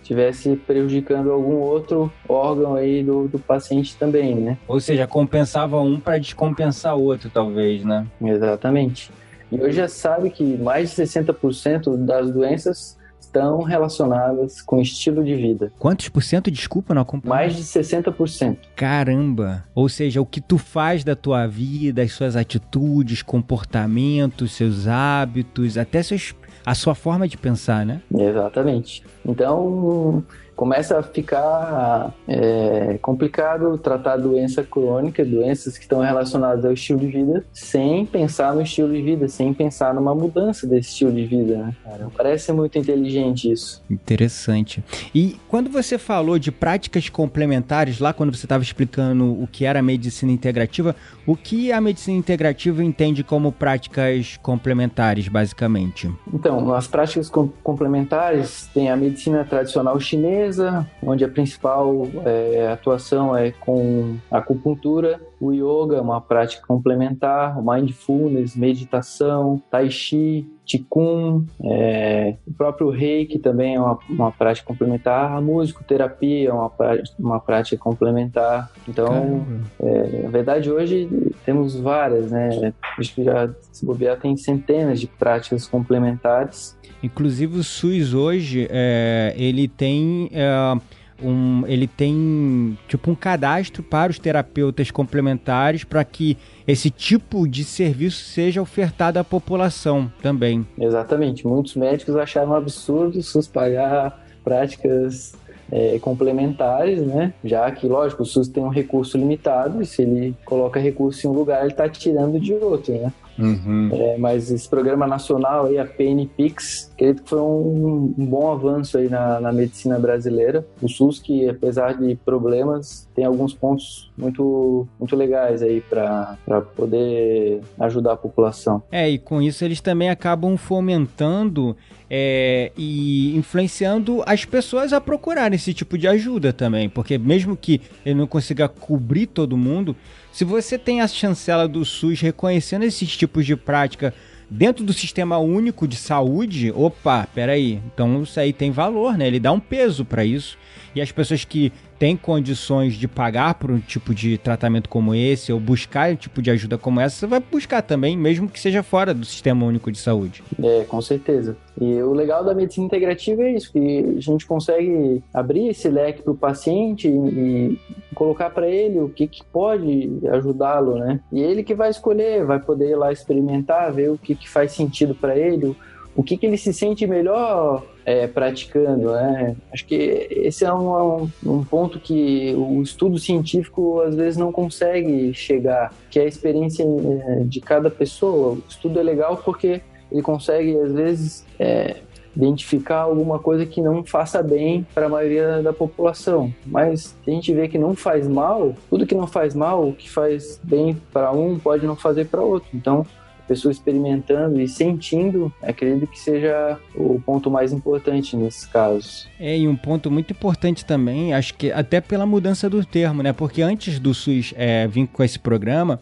tivesse prejudicando algum outro órgão aí do, do paciente também, né? Ou seja, compensava um para descompensar outro, talvez, né? Exatamente. E hoje já sabe que mais de 60% das doenças estão relacionadas com estilo de vida. Quantos por cento? Desculpa, não acompanho. Mais de 60%. Caramba! Ou seja, o que tu faz da tua vida, as suas atitudes, comportamentos, seus hábitos, até seus, a sua forma de pensar, né? Exatamente. Então, começa a ficar é, complicado tratar doença crônica, doenças que estão relacionadas ao estilo de vida, sem pensar no estilo de vida, sem pensar numa mudança desse estilo de vida. Né? Cara, parece muito inteligente isso. Interessante. E quando você falou de práticas complementares, lá quando você estava explicando o que era a medicina integrativa, o que a medicina integrativa entende como práticas complementares, basicamente? Então, as práticas com complementares tem a medicina tradicional chinesa, onde a principal é, atuação é com acupuntura, o yoga, uma prática complementar, o mindfulness, meditação, tai chi, Qigong, é, o próprio Reiki também é uma, uma prática complementar, a musicoterapia é uma, uma prática complementar. Então, é, na verdade, hoje temos várias, né? Acho que já se bobear tem centenas de práticas complementares. Inclusive o SUS hoje, é, ele tem... É um, ele tem tipo um cadastro para os terapeutas complementares para que esse tipo de serviço seja ofertado à população também. Exatamente. Muitos médicos acharam absurdo SUS pagar práticas é, complementares, né? Já que, lógico, o SUS tem um recurso limitado e se ele coloca recurso em um lugar, ele está tirando de outro, né? Uhum. É, mas esse programa nacional aí, a PNPix, acredito que foi um, um bom avanço aí na, na, medicina brasileira. O SUS, que apesar de problemas, tem alguns pontos muito, muito legais aí para poder ajudar a população. É, e com isso eles também acabam fomentando é, e influenciando as pessoas a procurar esse tipo de ajuda também, porque mesmo que ele não consiga cobrir todo mundo, se você tem a chancela do SUS reconhecendo esses tipos de prática dentro do sistema único de saúde, opa, peraí, então isso aí tem valor, né? Ele dá um peso para isso. E as pessoas que têm condições de pagar por um tipo de tratamento como esse ou buscar um tipo de ajuda como essa, você vai buscar também, mesmo que seja fora do sistema único de saúde. É, com certeza. E o legal da medicina integrativa é isso, que a gente consegue abrir esse leque para o paciente e colocar para ele o que, que pode ajudá-lo, né? E ele que vai escolher, vai poder ir lá experimentar, ver o que, que faz sentido para ele, o que, que ele se sente melhor é, praticando, né? Acho que esse é um, um, ponto que o estudo científico às vezes não consegue chegar, que é a experiência é, de cada pessoa. O estudo é legal porque ele consegue, às vezes, é, identificar alguma coisa que não faça bem para a maioria da população. Mas a gente vê que não faz mal, tudo que não faz mal, o que faz bem para um pode não fazer para outro. Então, pessoa experimentando e sentindo, acredito que seja o ponto mais importante nesses casos. É, e um ponto muito importante também, acho que até pela mudança do termo, né? Porque antes do SUS é, vir com esse programa,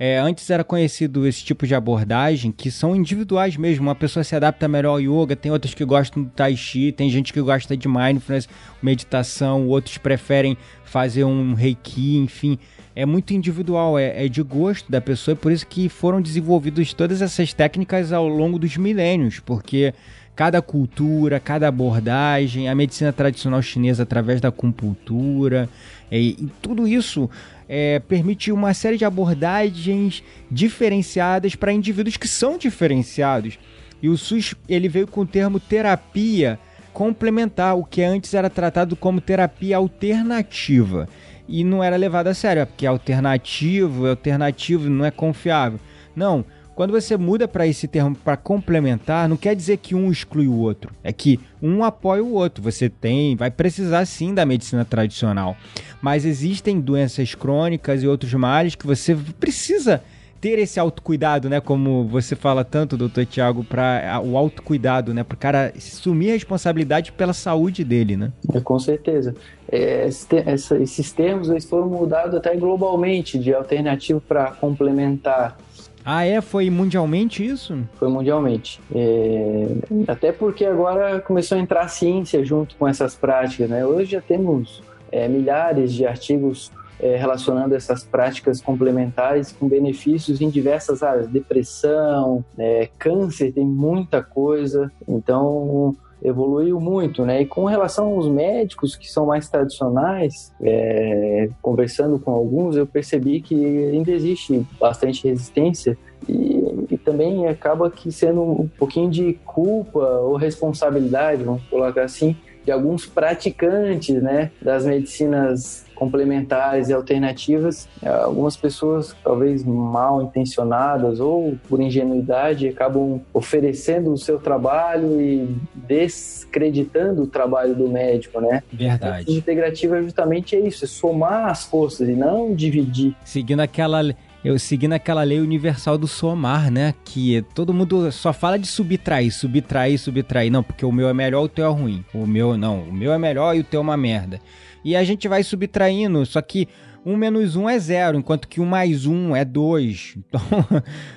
é, antes era conhecido esse tipo de abordagem que são individuais mesmo. Uma pessoa se adapta melhor ao yoga, tem outras que gostam do tai chi, tem gente que gosta de mindfulness, meditação, outros preferem fazer um reiki, enfim. É muito individual, é, é de gosto da pessoa, e por isso que foram desenvolvidas todas essas técnicas ao longo dos milênios, porque cada cultura, cada abordagem, a medicina tradicional chinesa através da acupuntura, e, e tudo isso é, permite uma série de abordagens diferenciadas para indivíduos que são diferenciados. E o SUS ele veio com o termo terapia complementar, o que antes era tratado como terapia alternativa. E não era levado a sério, porque é alternativo, é alternativo, não é confiável. Não, quando você muda para esse termo para complementar, não quer dizer que um exclui o outro. É que um apoia o outro. Você tem, vai precisar sim da medicina tradicional. Mas existem doenças crônicas e outros males que você precisa ter esse autocuidado, né? Como você fala tanto, doutor Tiago, para o autocuidado, né? Para o cara assumir a responsabilidade pela saúde dele, né? É, com certeza. É, esses termos eles foram mudados até globalmente de alternativo para complementar. Ah, é? Foi mundialmente isso? Foi mundialmente. É... Até porque agora começou a entrar a ciência junto com essas práticas, né? Hoje já temos é, milhares de artigos é, relacionando essas práticas complementares com benefícios em diversas áreas, depressão, é, câncer, tem muita coisa. Então, evoluiu muito, né? E com relação aos médicos que são mais tradicionais, é, conversando com alguns, eu percebi que ainda existe bastante resistência e, e, também acaba que sendo um pouquinho de culpa ou responsabilidade, vamos colocar assim, de alguns praticantes, né, das medicinas complementares e alternativas, é, algumas pessoas, talvez mal intencionadas ou por ingenuidade, acabam oferecendo o seu trabalho e descreditando o trabalho do médico, né? Verdade. A integrativa é justamente isso, é somar as forças e não dividir. Seguindo aquela eu seguindo aquela lei universal do somar, né? Que todo mundo só fala de subtrair, subtrair, subtrair. Não, porque o meu é melhor, o teu é ruim. O meu não, o meu é melhor e o teu é uma merda e a gente vai subtraindo, só que um menos um é zero, enquanto que um mais um é dois. Então,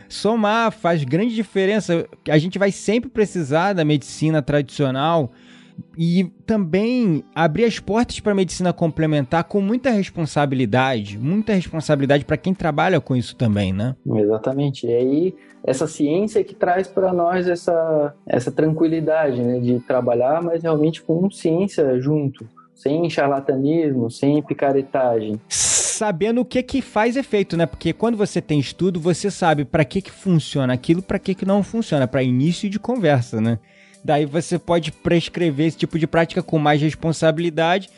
somar faz grande diferença. A gente vai sempre precisar da medicina tradicional e também abrir as portas para a medicina complementar com muita responsabilidade, muita responsabilidade para quem trabalha com isso também, né? Exatamente. E aí essa ciência que traz para nós essa, essa tranquilidade, né, de trabalhar, mas realmente com ciência junto sem charlatanismo, sem picaretagem. Sabendo o que que faz efeito, né? Porque quando você tem estudo, você sabe para que que funciona aquilo, para que que não funciona, para início de conversa, né? Daí você pode prescrever esse tipo de prática com mais responsabilidade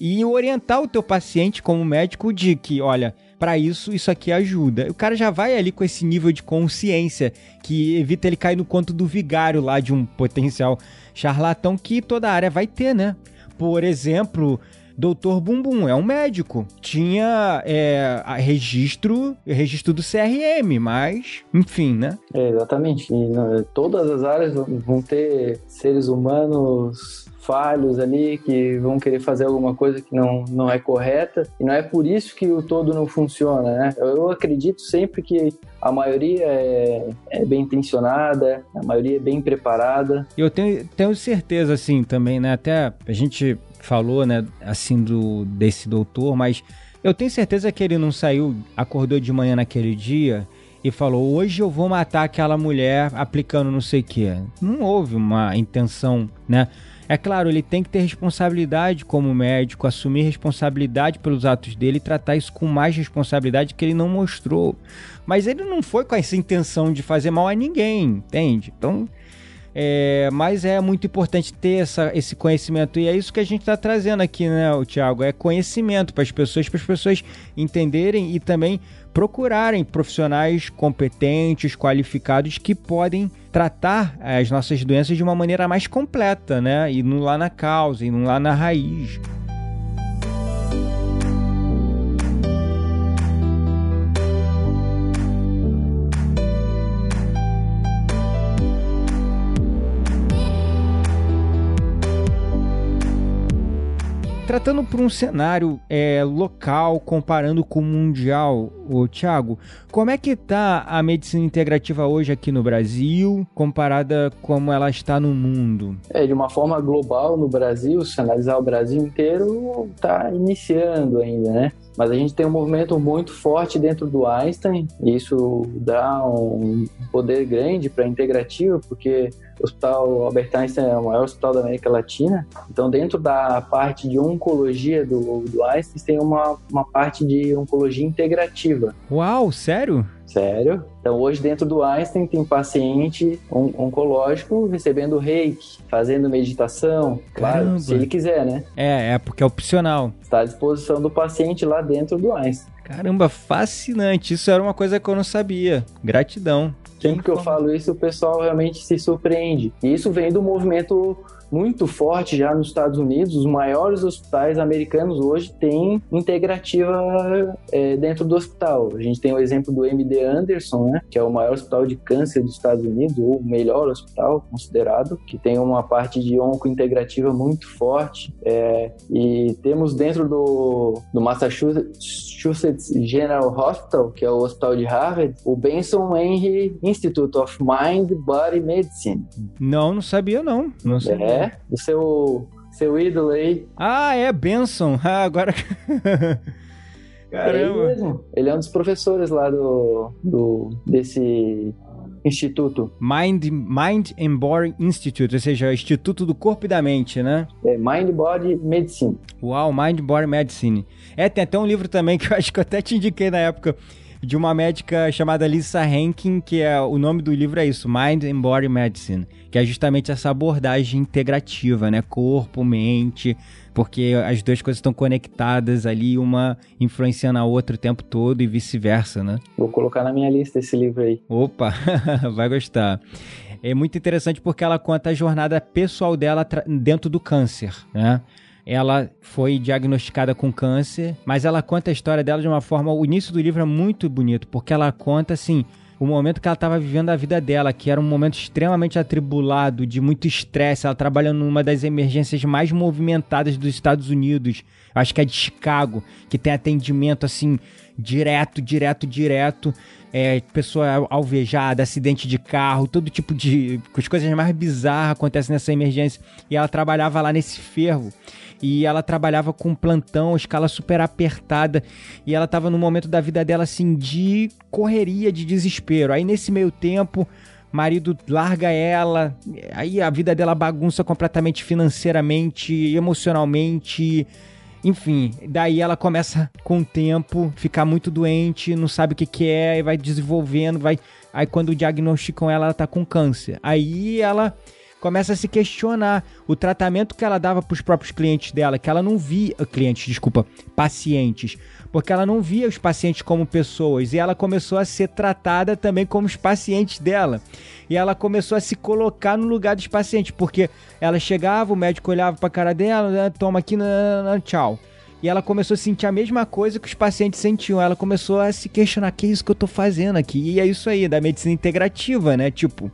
e orientar o teu paciente como médico de que, olha, para isso isso aqui ajuda. O cara já vai ali com esse nível de consciência que evita ele cair no conto do vigário lá de um potencial charlatão que toda área vai ter, né? Por exemplo, Doutor Bumbum é um médico. Tinha é, registro, registro do CRM, mas, enfim, né? É, exatamente. E, né, todas as áreas vão ter seres humanos falhos ali que vão querer fazer alguma coisa que não, não é correta e não é por isso que o todo não funciona, né? Eu acredito sempre que a maioria é, é bem intencionada, a maioria é bem preparada. Eu tenho, tenho certeza, assim, também, né? Até a gente falou, né, assim, do, desse doutor, mas eu tenho certeza que ele não saiu, acordou de manhã naquele dia e falou: Hoje eu vou matar aquela mulher aplicando não sei o que. Não houve uma intenção, né? É claro, ele tem que ter responsabilidade como médico, assumir responsabilidade pelos atos dele e tratar isso com mais responsabilidade que ele não mostrou. Mas ele não foi com essa intenção de fazer mal a ninguém, entende? Então, é, mas é muito importante ter essa, esse conhecimento e é isso que a gente está trazendo aqui, né, Tiago? É conhecimento para as pessoas, para as pessoas entenderem e também procurarem profissionais competentes, qualificados que podem tratar as nossas doenças de uma maneira mais completa, né? E não lá na causa, e não lá na raiz. Tratando por um cenário é, local, comparando com o mundial, o Thiago, como é que tá a medicina integrativa hoje aqui no Brasil, comparada como ela está no mundo? É, de uma forma global no Brasil, se analisar o Brasil inteiro, está iniciando ainda, né? Mas a gente tem um movimento muito forte dentro do Einstein, e isso dá um poder grande para a integrativa, porque o Hospital Albert Einstein é o maior hospital da América Latina. Então, dentro da parte de oncologia do, do Einstein, tem uma, uma parte de oncologia integrativa. Uau, sério? Sério. Então, hoje, dentro do Einstein, tem paciente on oncológico recebendo reiki, fazendo meditação. Claro, Caramba. se ele quiser, né? É, é porque é opcional. Está à disposição do paciente lá dentro do Einstein. Caramba, fascinante. Isso era uma coisa que eu não sabia. Gratidão. Sempre que eu falo isso, o pessoal realmente se surpreende. E isso vem do movimento muito forte já nos Estados Unidos. Os maiores hospitais americanos hoje têm integrativa é, dentro do hospital. A gente tem o exemplo do MD Anderson, né, que é o maior hospital de câncer dos Estados Unidos, ou o melhor hospital considerado, que tem uma parte de onco-integrativa muito forte. É, e temos dentro do, do Massachusetts General Hospital, que é o hospital de Harvard, o Benson Henry Institute of Mind Body Medicine. Não, não sabia não. Não sabia. É, o seu, seu ídolo aí. Ah, é, Benson. Ah, agora. Caramba. É ele mesmo. Ele é um dos professores lá do, do desse instituto. Mind, Mind and Body Institute, ou seja, Instituto do Corpo e da Mente, né? É, Mind Body Medicine. Uau, Mind Body Medicine. É, tem até um livro também que eu acho que eu até te indiquei na época, de uma médica chamada Lisa Hankin, que é o nome do livro é isso, Mind and Body Medicine, que é justamente essa abordagem integrativa, né? Corpo, mente, porque as duas coisas estão conectadas ali, uma influenciando a outra o tempo todo e vice-versa, né? Vou colocar na minha lista esse livro aí. Opa, vai gostar. É muito interessante porque ela conta a jornada pessoal dela dentro do câncer, né? Ela foi diagnosticada com câncer, mas ela conta a história dela de uma forma. O início do livro é muito bonito, porque ela conta assim o momento que ela estava vivendo a vida dela, que era um momento extremamente atribulado, de muito estresse. Ela trabalha numa das emergências mais movimentadas dos Estados Unidos, acho que é de Chicago, que tem atendimento assim direto, direto, direto. É, pessoa alvejada, acidente de carro, todo tipo de. As coisas mais bizarras acontecem nessa emergência. E ela trabalhava lá nesse fervo e ela trabalhava com plantão, escala super apertada, e ela estava no momento da vida dela assim de correria, de desespero. Aí nesse meio tempo, marido larga ela, aí a vida dela bagunça completamente financeiramente, emocionalmente, enfim, daí ela começa com o tempo ficar muito doente, não sabe o que, que é, e vai desenvolvendo, vai. Aí quando diagnosticam ela, ela tá com câncer. Aí ela começa a se questionar o tratamento que ela dava para os próprios clientes dela, que ela não via, clientes, desculpa, pacientes, porque ela não via os pacientes como pessoas e ela começou a ser tratada também como os pacientes dela. E ela começou a se colocar no lugar dos pacientes, porque ela chegava, o médico olhava para a cara dela, né, toma aqui, tchau. E ela começou a sentir a mesma coisa que os pacientes sentiam. Ela começou a se questionar: que é isso que eu tô fazendo aqui? E é isso aí, da medicina integrativa, né? Tipo,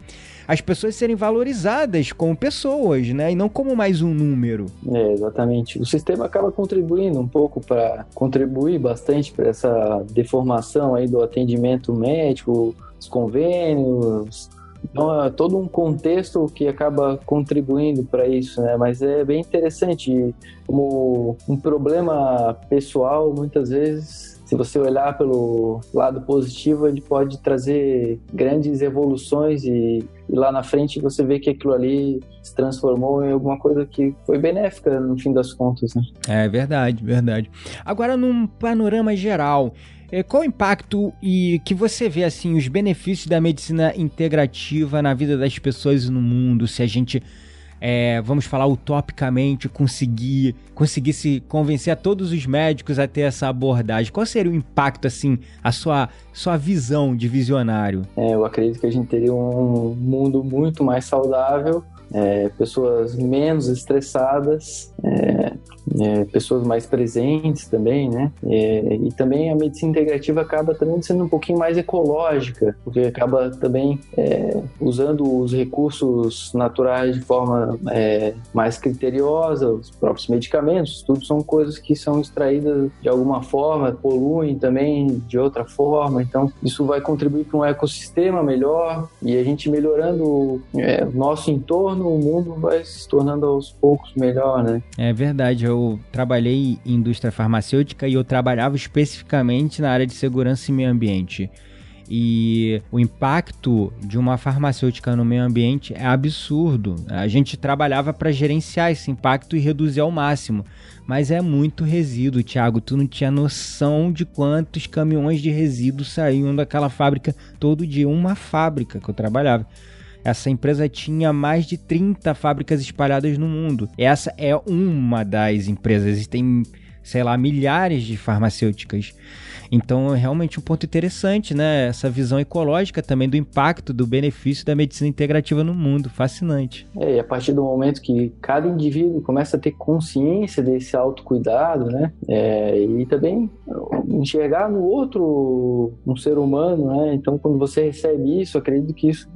as pessoas serem valorizadas como pessoas, né? E não como mais um número. É, exatamente. O sistema acaba contribuindo um pouco para contribuir bastante para essa deformação aí do atendimento médico, os convênios, então é todo um contexto que acaba contribuindo para isso, né? Mas é bem interessante como um problema pessoal muitas vezes se você olhar pelo lado positivo, ele pode trazer grandes evoluções e, e, lá na frente você vê que aquilo ali se transformou em alguma coisa que foi benéfica no fim das contas. Né? É verdade, verdade. Agora, num panorama geral, é, qual o impacto e que você vê assim os benefícios da medicina integrativa na vida das pessoas e no mundo? Se a gente é, vamos falar utopicamente, conseguir, conseguir se convencer a todos os médicos a ter essa abordagem? Qual seria o impacto, assim, a sua, sua visão de visionário? É, eu acredito que a gente teria um mundo muito mais saudável, é, pessoas menos estressadas, é, é, pessoas mais presentes também, né? É, e também a medicina integrativa acaba também sendo um pouquinho mais ecológica, porque acaba também é, usando os recursos naturais de forma é, mais criteriosa, os próprios medicamentos, tudo são coisas que são extraídas de alguma forma, poluem também de outra forma, então isso vai contribuir para um ecossistema melhor e a gente melhorando o nosso entorno, o mundo vai se tornando aos poucos melhor, né? É verdade, eu trabalhei em indústria farmacêutica e eu trabalhava especificamente na área de segurança e meio ambiente. E o impacto de uma farmacêutica no meio ambiente é absurdo. A gente trabalhava para gerenciar esse impacto e reduzir ao máximo. Mas é muito resíduo, Thiago. Tu não tinha noção de quantos caminhões de resíduo saíam daquela fábrica todo dia. Uma fábrica que eu trabalhava. Essa empresa tinha mais de 30 fábricas espalhadas no mundo. Essa é uma das empresas. Existem, sei lá, milhares de farmacêuticas. Então, é realmente um ponto interessante, né? Essa visão ecológica também do impacto, do benefício da medicina integrativa no mundo. Fascinante. É, e a partir do momento que cada indivíduo começa a ter consciência desse autocuidado, né? É, e também enxergar no outro um ser humano, né? Então, quando você recebe isso, acredito que isso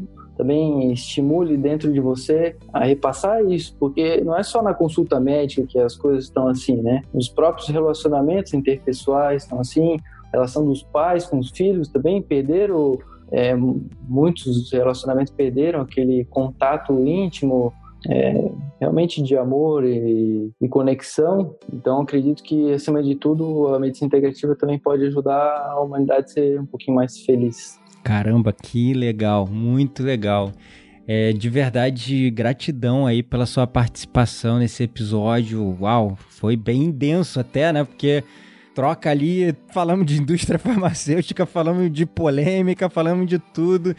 também estimule dentro de você a repassar isso, porque não é só na consulta médica que as coisas estão assim, né? Os próprios relacionamentos interpessoais estão assim, a relação dos pais com os filhos também perderam, é, muitos relacionamentos perderam aquele contato íntimo é, realmente de amor e, e, conexão. Então, acredito que, acima de tudo, a medicina integrativa também pode ajudar a humanidade a ser um pouquinho mais feliz. Caramba, que legal, muito legal. É, de verdade, gratidão aí pela sua participação nesse episódio. Uau, foi bem denso até, né? Porque troca ali, falamos de indústria farmacêutica, falamos de polêmica, falamos de tudo.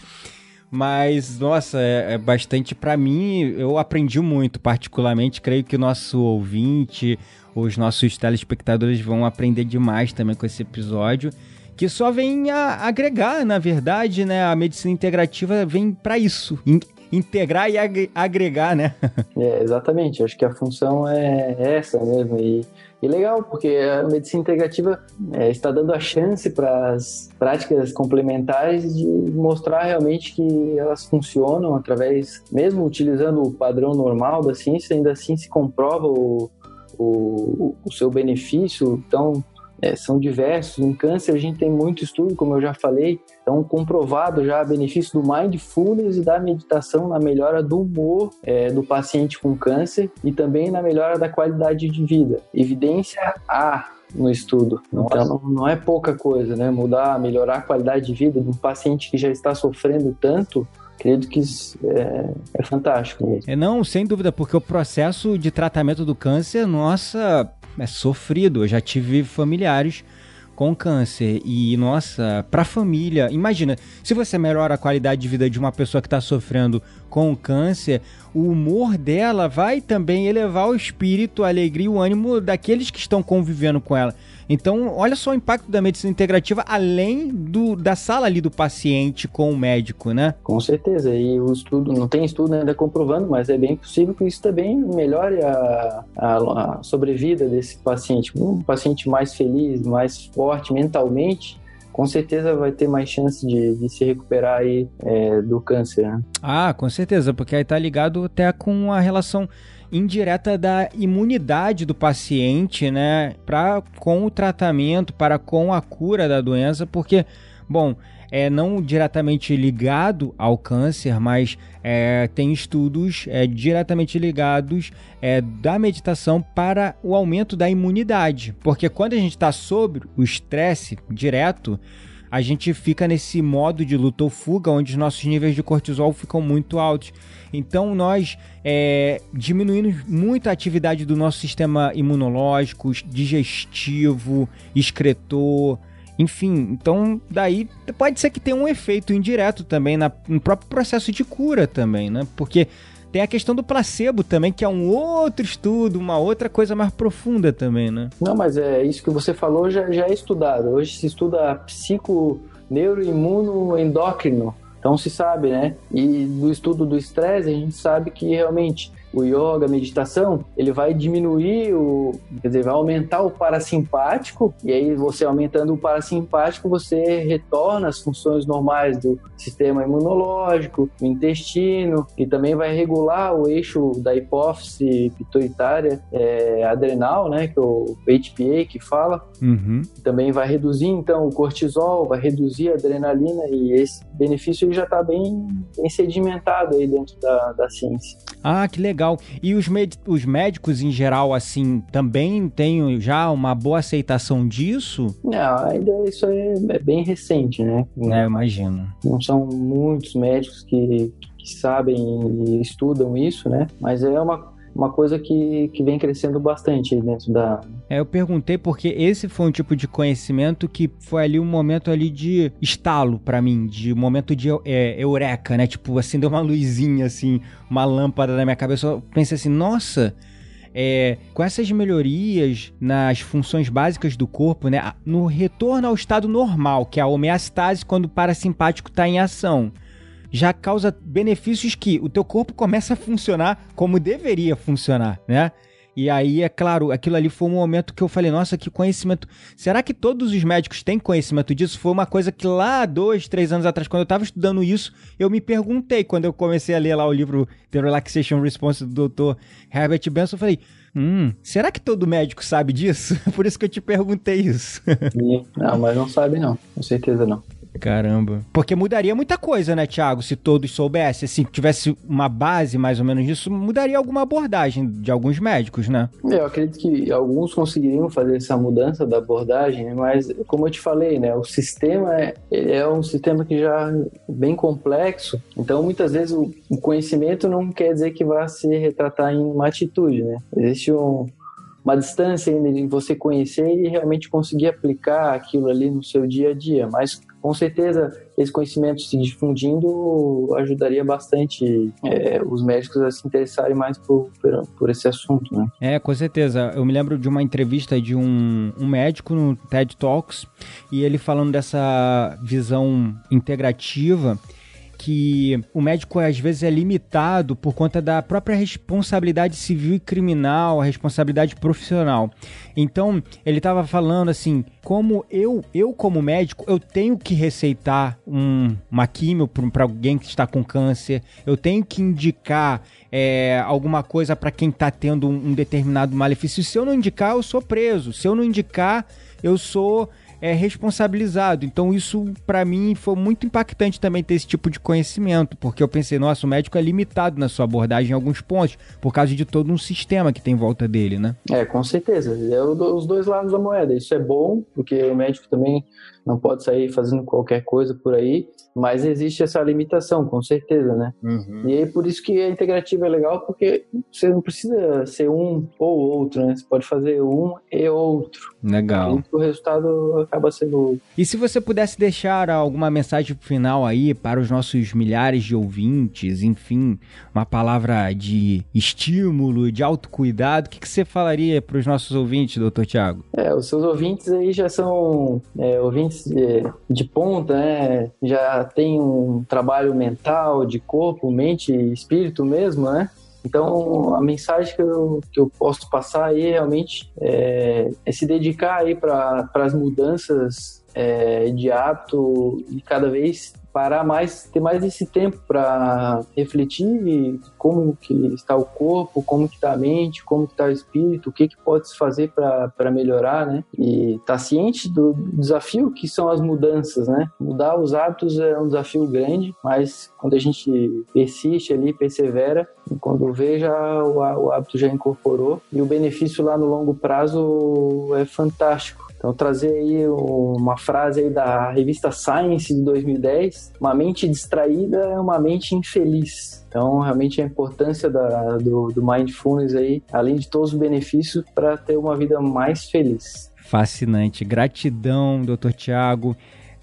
Mas, nossa, é, é bastante para mim. Eu aprendi muito, particularmente. Creio que o nosso ouvinte, os nossos telespectadores vão aprender demais também com esse episódio. Que só vem a agregar, na verdade, né? A medicina integrativa vem para isso. In integrar e ag agregar, né? é, exatamente. Acho que a função é essa mesmo. E e legal, porque a medicina integrativa é, está dando a chance para as práticas complementares de mostrar realmente que elas funcionam através, mesmo utilizando o padrão normal da ciência, ainda assim se comprova o, o, o seu benefício. Então, é, são diversos. Em câncer, a gente tem muito estudo, como eu já falei, então comprovado já benefício do mindfulness e da meditação na melhora do humor é, do paciente com câncer e também na melhora da qualidade de vida. Evidência A no estudo. Então não, não é pouca coisa, né? Mudar, melhorar a qualidade de vida de um paciente que já está sofrendo tanto acredito que é, é, fantástico mesmo. É, não, sem dúvida, porque o processo de tratamento do câncer, nossa, é sofrido. Eu já tive familiares com câncer e nossa, para família, imagina, se você melhora a qualidade de vida de uma pessoa que está sofrendo com câncer, o humor dela vai também elevar o espírito, a alegria, o ânimo daqueles que estão convivendo com ela. Então, olha só o impacto da medicina integrativa além do, da sala ali do paciente com o médico, né? Com certeza. E o estudo, não tem estudo ainda comprovando, mas é bem possível que isso também melhore a, a, a sobrevida desse paciente. Um paciente mais feliz, mais forte mentalmente, com certeza vai ter mais chance de, de se recuperar aí é, do câncer. Né? Ah, com certeza, porque aí tá ligado até com a relação indireta da imunidade do paciente, né, para com o tratamento, para com a cura da doença, porque, bom, é não diretamente ligado ao câncer, mas é, tem estudos é, diretamente ligados é, da meditação para o aumento da imunidade, porque quando a gente está sobre o estresse direto a gente fica nesse modo de luta ou fuga, onde os nossos níveis de cortisol ficam muito altos. Então nós é, diminuímos muito a atividade do nosso sistema imunológico, digestivo, excretor, enfim, então daí pode ser que tenha um efeito indireto também na, no próprio processo de cura também, né? Porque tem a questão do placebo também, que é um outro estudo, uma outra coisa mais profunda também, né? Não, mas é isso que você falou já, já é estudado. Hoje se estuda psico, neuroimuno, endócrino. Então se sabe, né? E do estudo do estresse, a gente sabe que realmente o yoga, a meditação, ele vai diminuir o, quer dizer, vai aumentar o parasimpático, e aí você aumentando o parasimpático, você retorna as funções normais do sistema imunológico, do intestino, e também vai regular o eixo da hipófise pituitária é, adrenal, né, que é o HPA que fala, uhum. também vai reduzir então o cortisol, vai reduzir a adrenalina, e esse benefício já está bem, bem sedimentado aí dentro da, da ciência. Ah, que legal. E os, os médicos em geral, assim, também têm já uma boa aceitação disso? Não, ainda isso é, é bem recente, né? É, imagino. Não são muitos médicos que, que sabem e estudam isso, né? Mas é uma uma coisa que, que vem crescendo bastante dentro da. É, eu perguntei porque esse foi um tipo de conhecimento que foi ali um momento ali de estalo para mim, de momento de é, eureka, né? Tipo, acendeu uma luzinha, assim, uma lâmpada na minha cabeça. Eu pensei assim, nossa. É, com essas melhorias nas funções básicas do corpo, né, no retorno ao estado normal, que é a homeostase quando o parasimpático está em ação, já causa benefícios que o teu corpo começa a funcionar como deveria funcionar, né? E aí, é claro, aquilo ali foi um momento que eu falei, nossa, que conhecimento. Será que todos os médicos têm conhecimento disso? Foi uma coisa que lá, dois, três anos atrás, quando eu estava estudando isso, eu me perguntei, quando eu comecei a ler lá o livro The Relaxation Response do Dr. Herbert Benson, eu falei, hum, será que todo médico sabe disso? Por isso que eu te perguntei isso. não, mas não sabe não, com certeza não. Caramba. Porque mudaria muita coisa, né, Thiago? Se todos soubessem, assim, tivesse uma base mais ou menos disso, mudaria alguma abordagem de alguns médicos, né? Eu acredito que alguns conseguiriam fazer essa mudança da abordagem, mas como eu te falei, né, o sistema é, é um sistema que já é bem complexo, então muitas vezes o, o conhecimento não quer dizer que vá se retratar em uma atitude, né? Existe um uma distância em você conhecer e realmente conseguir aplicar aquilo ali no seu dia a dia. Mas com certeza esse conhecimento se difundindo ajudaria bastante é, os médicos a se interessarem mais por, por, esse assunto, né? É, com certeza. Eu me lembro de uma entrevista de um, um médico no TED Talks e ele falando dessa visão integrativa que o médico às vezes é limitado por conta da própria responsabilidade civil e criminal, a responsabilidade profissional. Então, ele estava falando assim, como eu, eu como médico, eu tenho que receitar um, uma químio para alguém que está com câncer, eu tenho que indicar é, alguma coisa para quem está tendo um, um determinado malefício. Se eu não indicar, eu sou preso. Se eu não indicar, eu sou é responsabilizado. Então isso para mim foi muito impactante também ter esse tipo de conhecimento, porque eu pensei, nossa, o médico é limitado na sua abordagem em alguns pontos, por causa de todo um sistema que tem em volta dele, né? É, com certeza. É os dois lados da moeda. Isso é bom, porque o médico também não pode sair fazendo qualquer coisa por aí, mas existe essa limitação, com certeza, né? Uhum. E aí por isso que a integrativa é legal, porque você não precisa ser um ou outro, né? Você pode fazer um e outro. Legal. E o resultado acaba sendo. E se você pudesse deixar alguma mensagem final aí para os nossos milhares de ouvintes, enfim, uma palavra de estímulo, de autocuidado, o que, que você falaria para os nossos ouvintes, doutor Tiago? É, os seus ouvintes aí já são é, ouvintes de, de ponta, né? Já tem um trabalho mental, de corpo, mente e espírito mesmo, né? Então, a mensagem que eu, que eu posso passar aí realmente é, é se dedicar aí para as mudanças é, de hábito e cada vez parar mais, ter mais esse tempo para refletir como que está o corpo, como que está a mente, como que está o espírito, o que que pode se fazer para melhorar, né? E estar tá ciente do desafio que são as mudanças, né? Mudar os hábitos é um desafio grande, mas quando a gente persiste ali, persevera, quando vê já o, o hábito já incorporou e o benefício lá no longo prazo é fantástico então, trazer aí uma frase aí da revista Science de 2010: uma mente distraída é uma mente infeliz. Então, realmente a importância da, do, do mindfulness aí, além de todos os benefícios, para ter uma vida mais feliz. Fascinante. Gratidão, Dr. Tiago.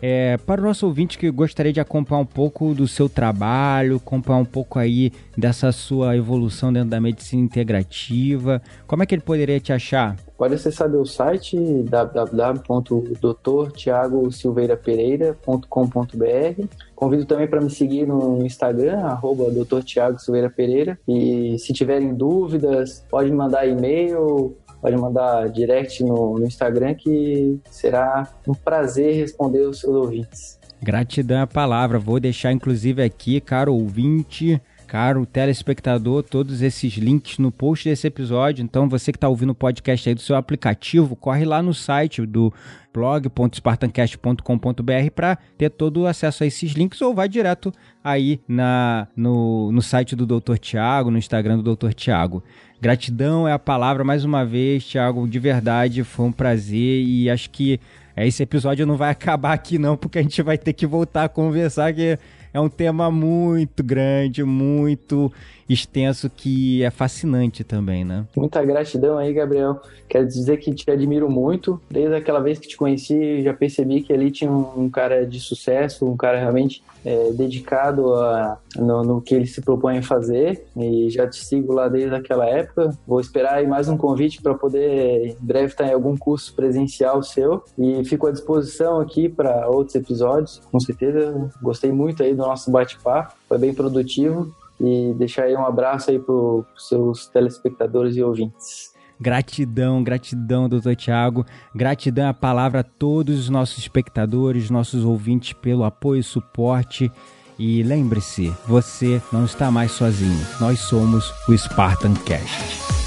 É, para o nosso ouvinte que gostaria de acompanhar um pouco do seu trabalho, acompanhar um pouco aí dessa sua evolução dentro da medicina integrativa, como é que ele poderia te achar? Pode acessar meu site www.drtiagosilveirapereira.com.br Convido também para me seguir no Instagram, arroba Dr. Silveira Pereira. E se tiverem dúvidas, pode mandar e-mail, pode mandar direct no, no Instagram que será um prazer responder os seus ouvintes. Gratidão à palavra. Vou deixar inclusive aqui, caro ouvinte, caro telespectador, todos esses links no post desse episódio. Então, você que está ouvindo o podcast aí do seu aplicativo, corre lá no site do blog.spartancast.com.br para ter todo o acesso a esses links ou vai direto aí na, no, no site do Dr. Tiago, no Instagram do Dr. Tiago. Gratidão é a palavra mais uma vez, Tiago, de verdade, foi um prazer e acho que esse episódio não vai acabar aqui não, porque a gente vai ter que voltar a conversar que é um tema muito grande, muito extenso que é fascinante também, né? Muita gratidão aí, Gabriel. Quero dizer que te admiro muito. Desde aquela vez que te conheci, já percebi que ali tinha um, cara de sucesso, um cara realmente é, dedicado a, no, no, que ele se propõe a fazer. E já te sigo lá desde aquela época. Vou esperar aí mais um convite para poder em breve estar em algum curso presencial seu. E fico à disposição aqui para outros episódios. Com certeza, gostei muito aí do nosso bate-papo. Foi bem produtivo e deixar aí um abraço aí para os seus telespectadores e ouvintes. Gratidão, gratidão, doutor Tiago. Gratidão a palavra a todos os nossos espectadores, nossos ouvintes pelo apoio e suporte. E lembre-se, você não está mais sozinho. Nós somos o Spartan Cast.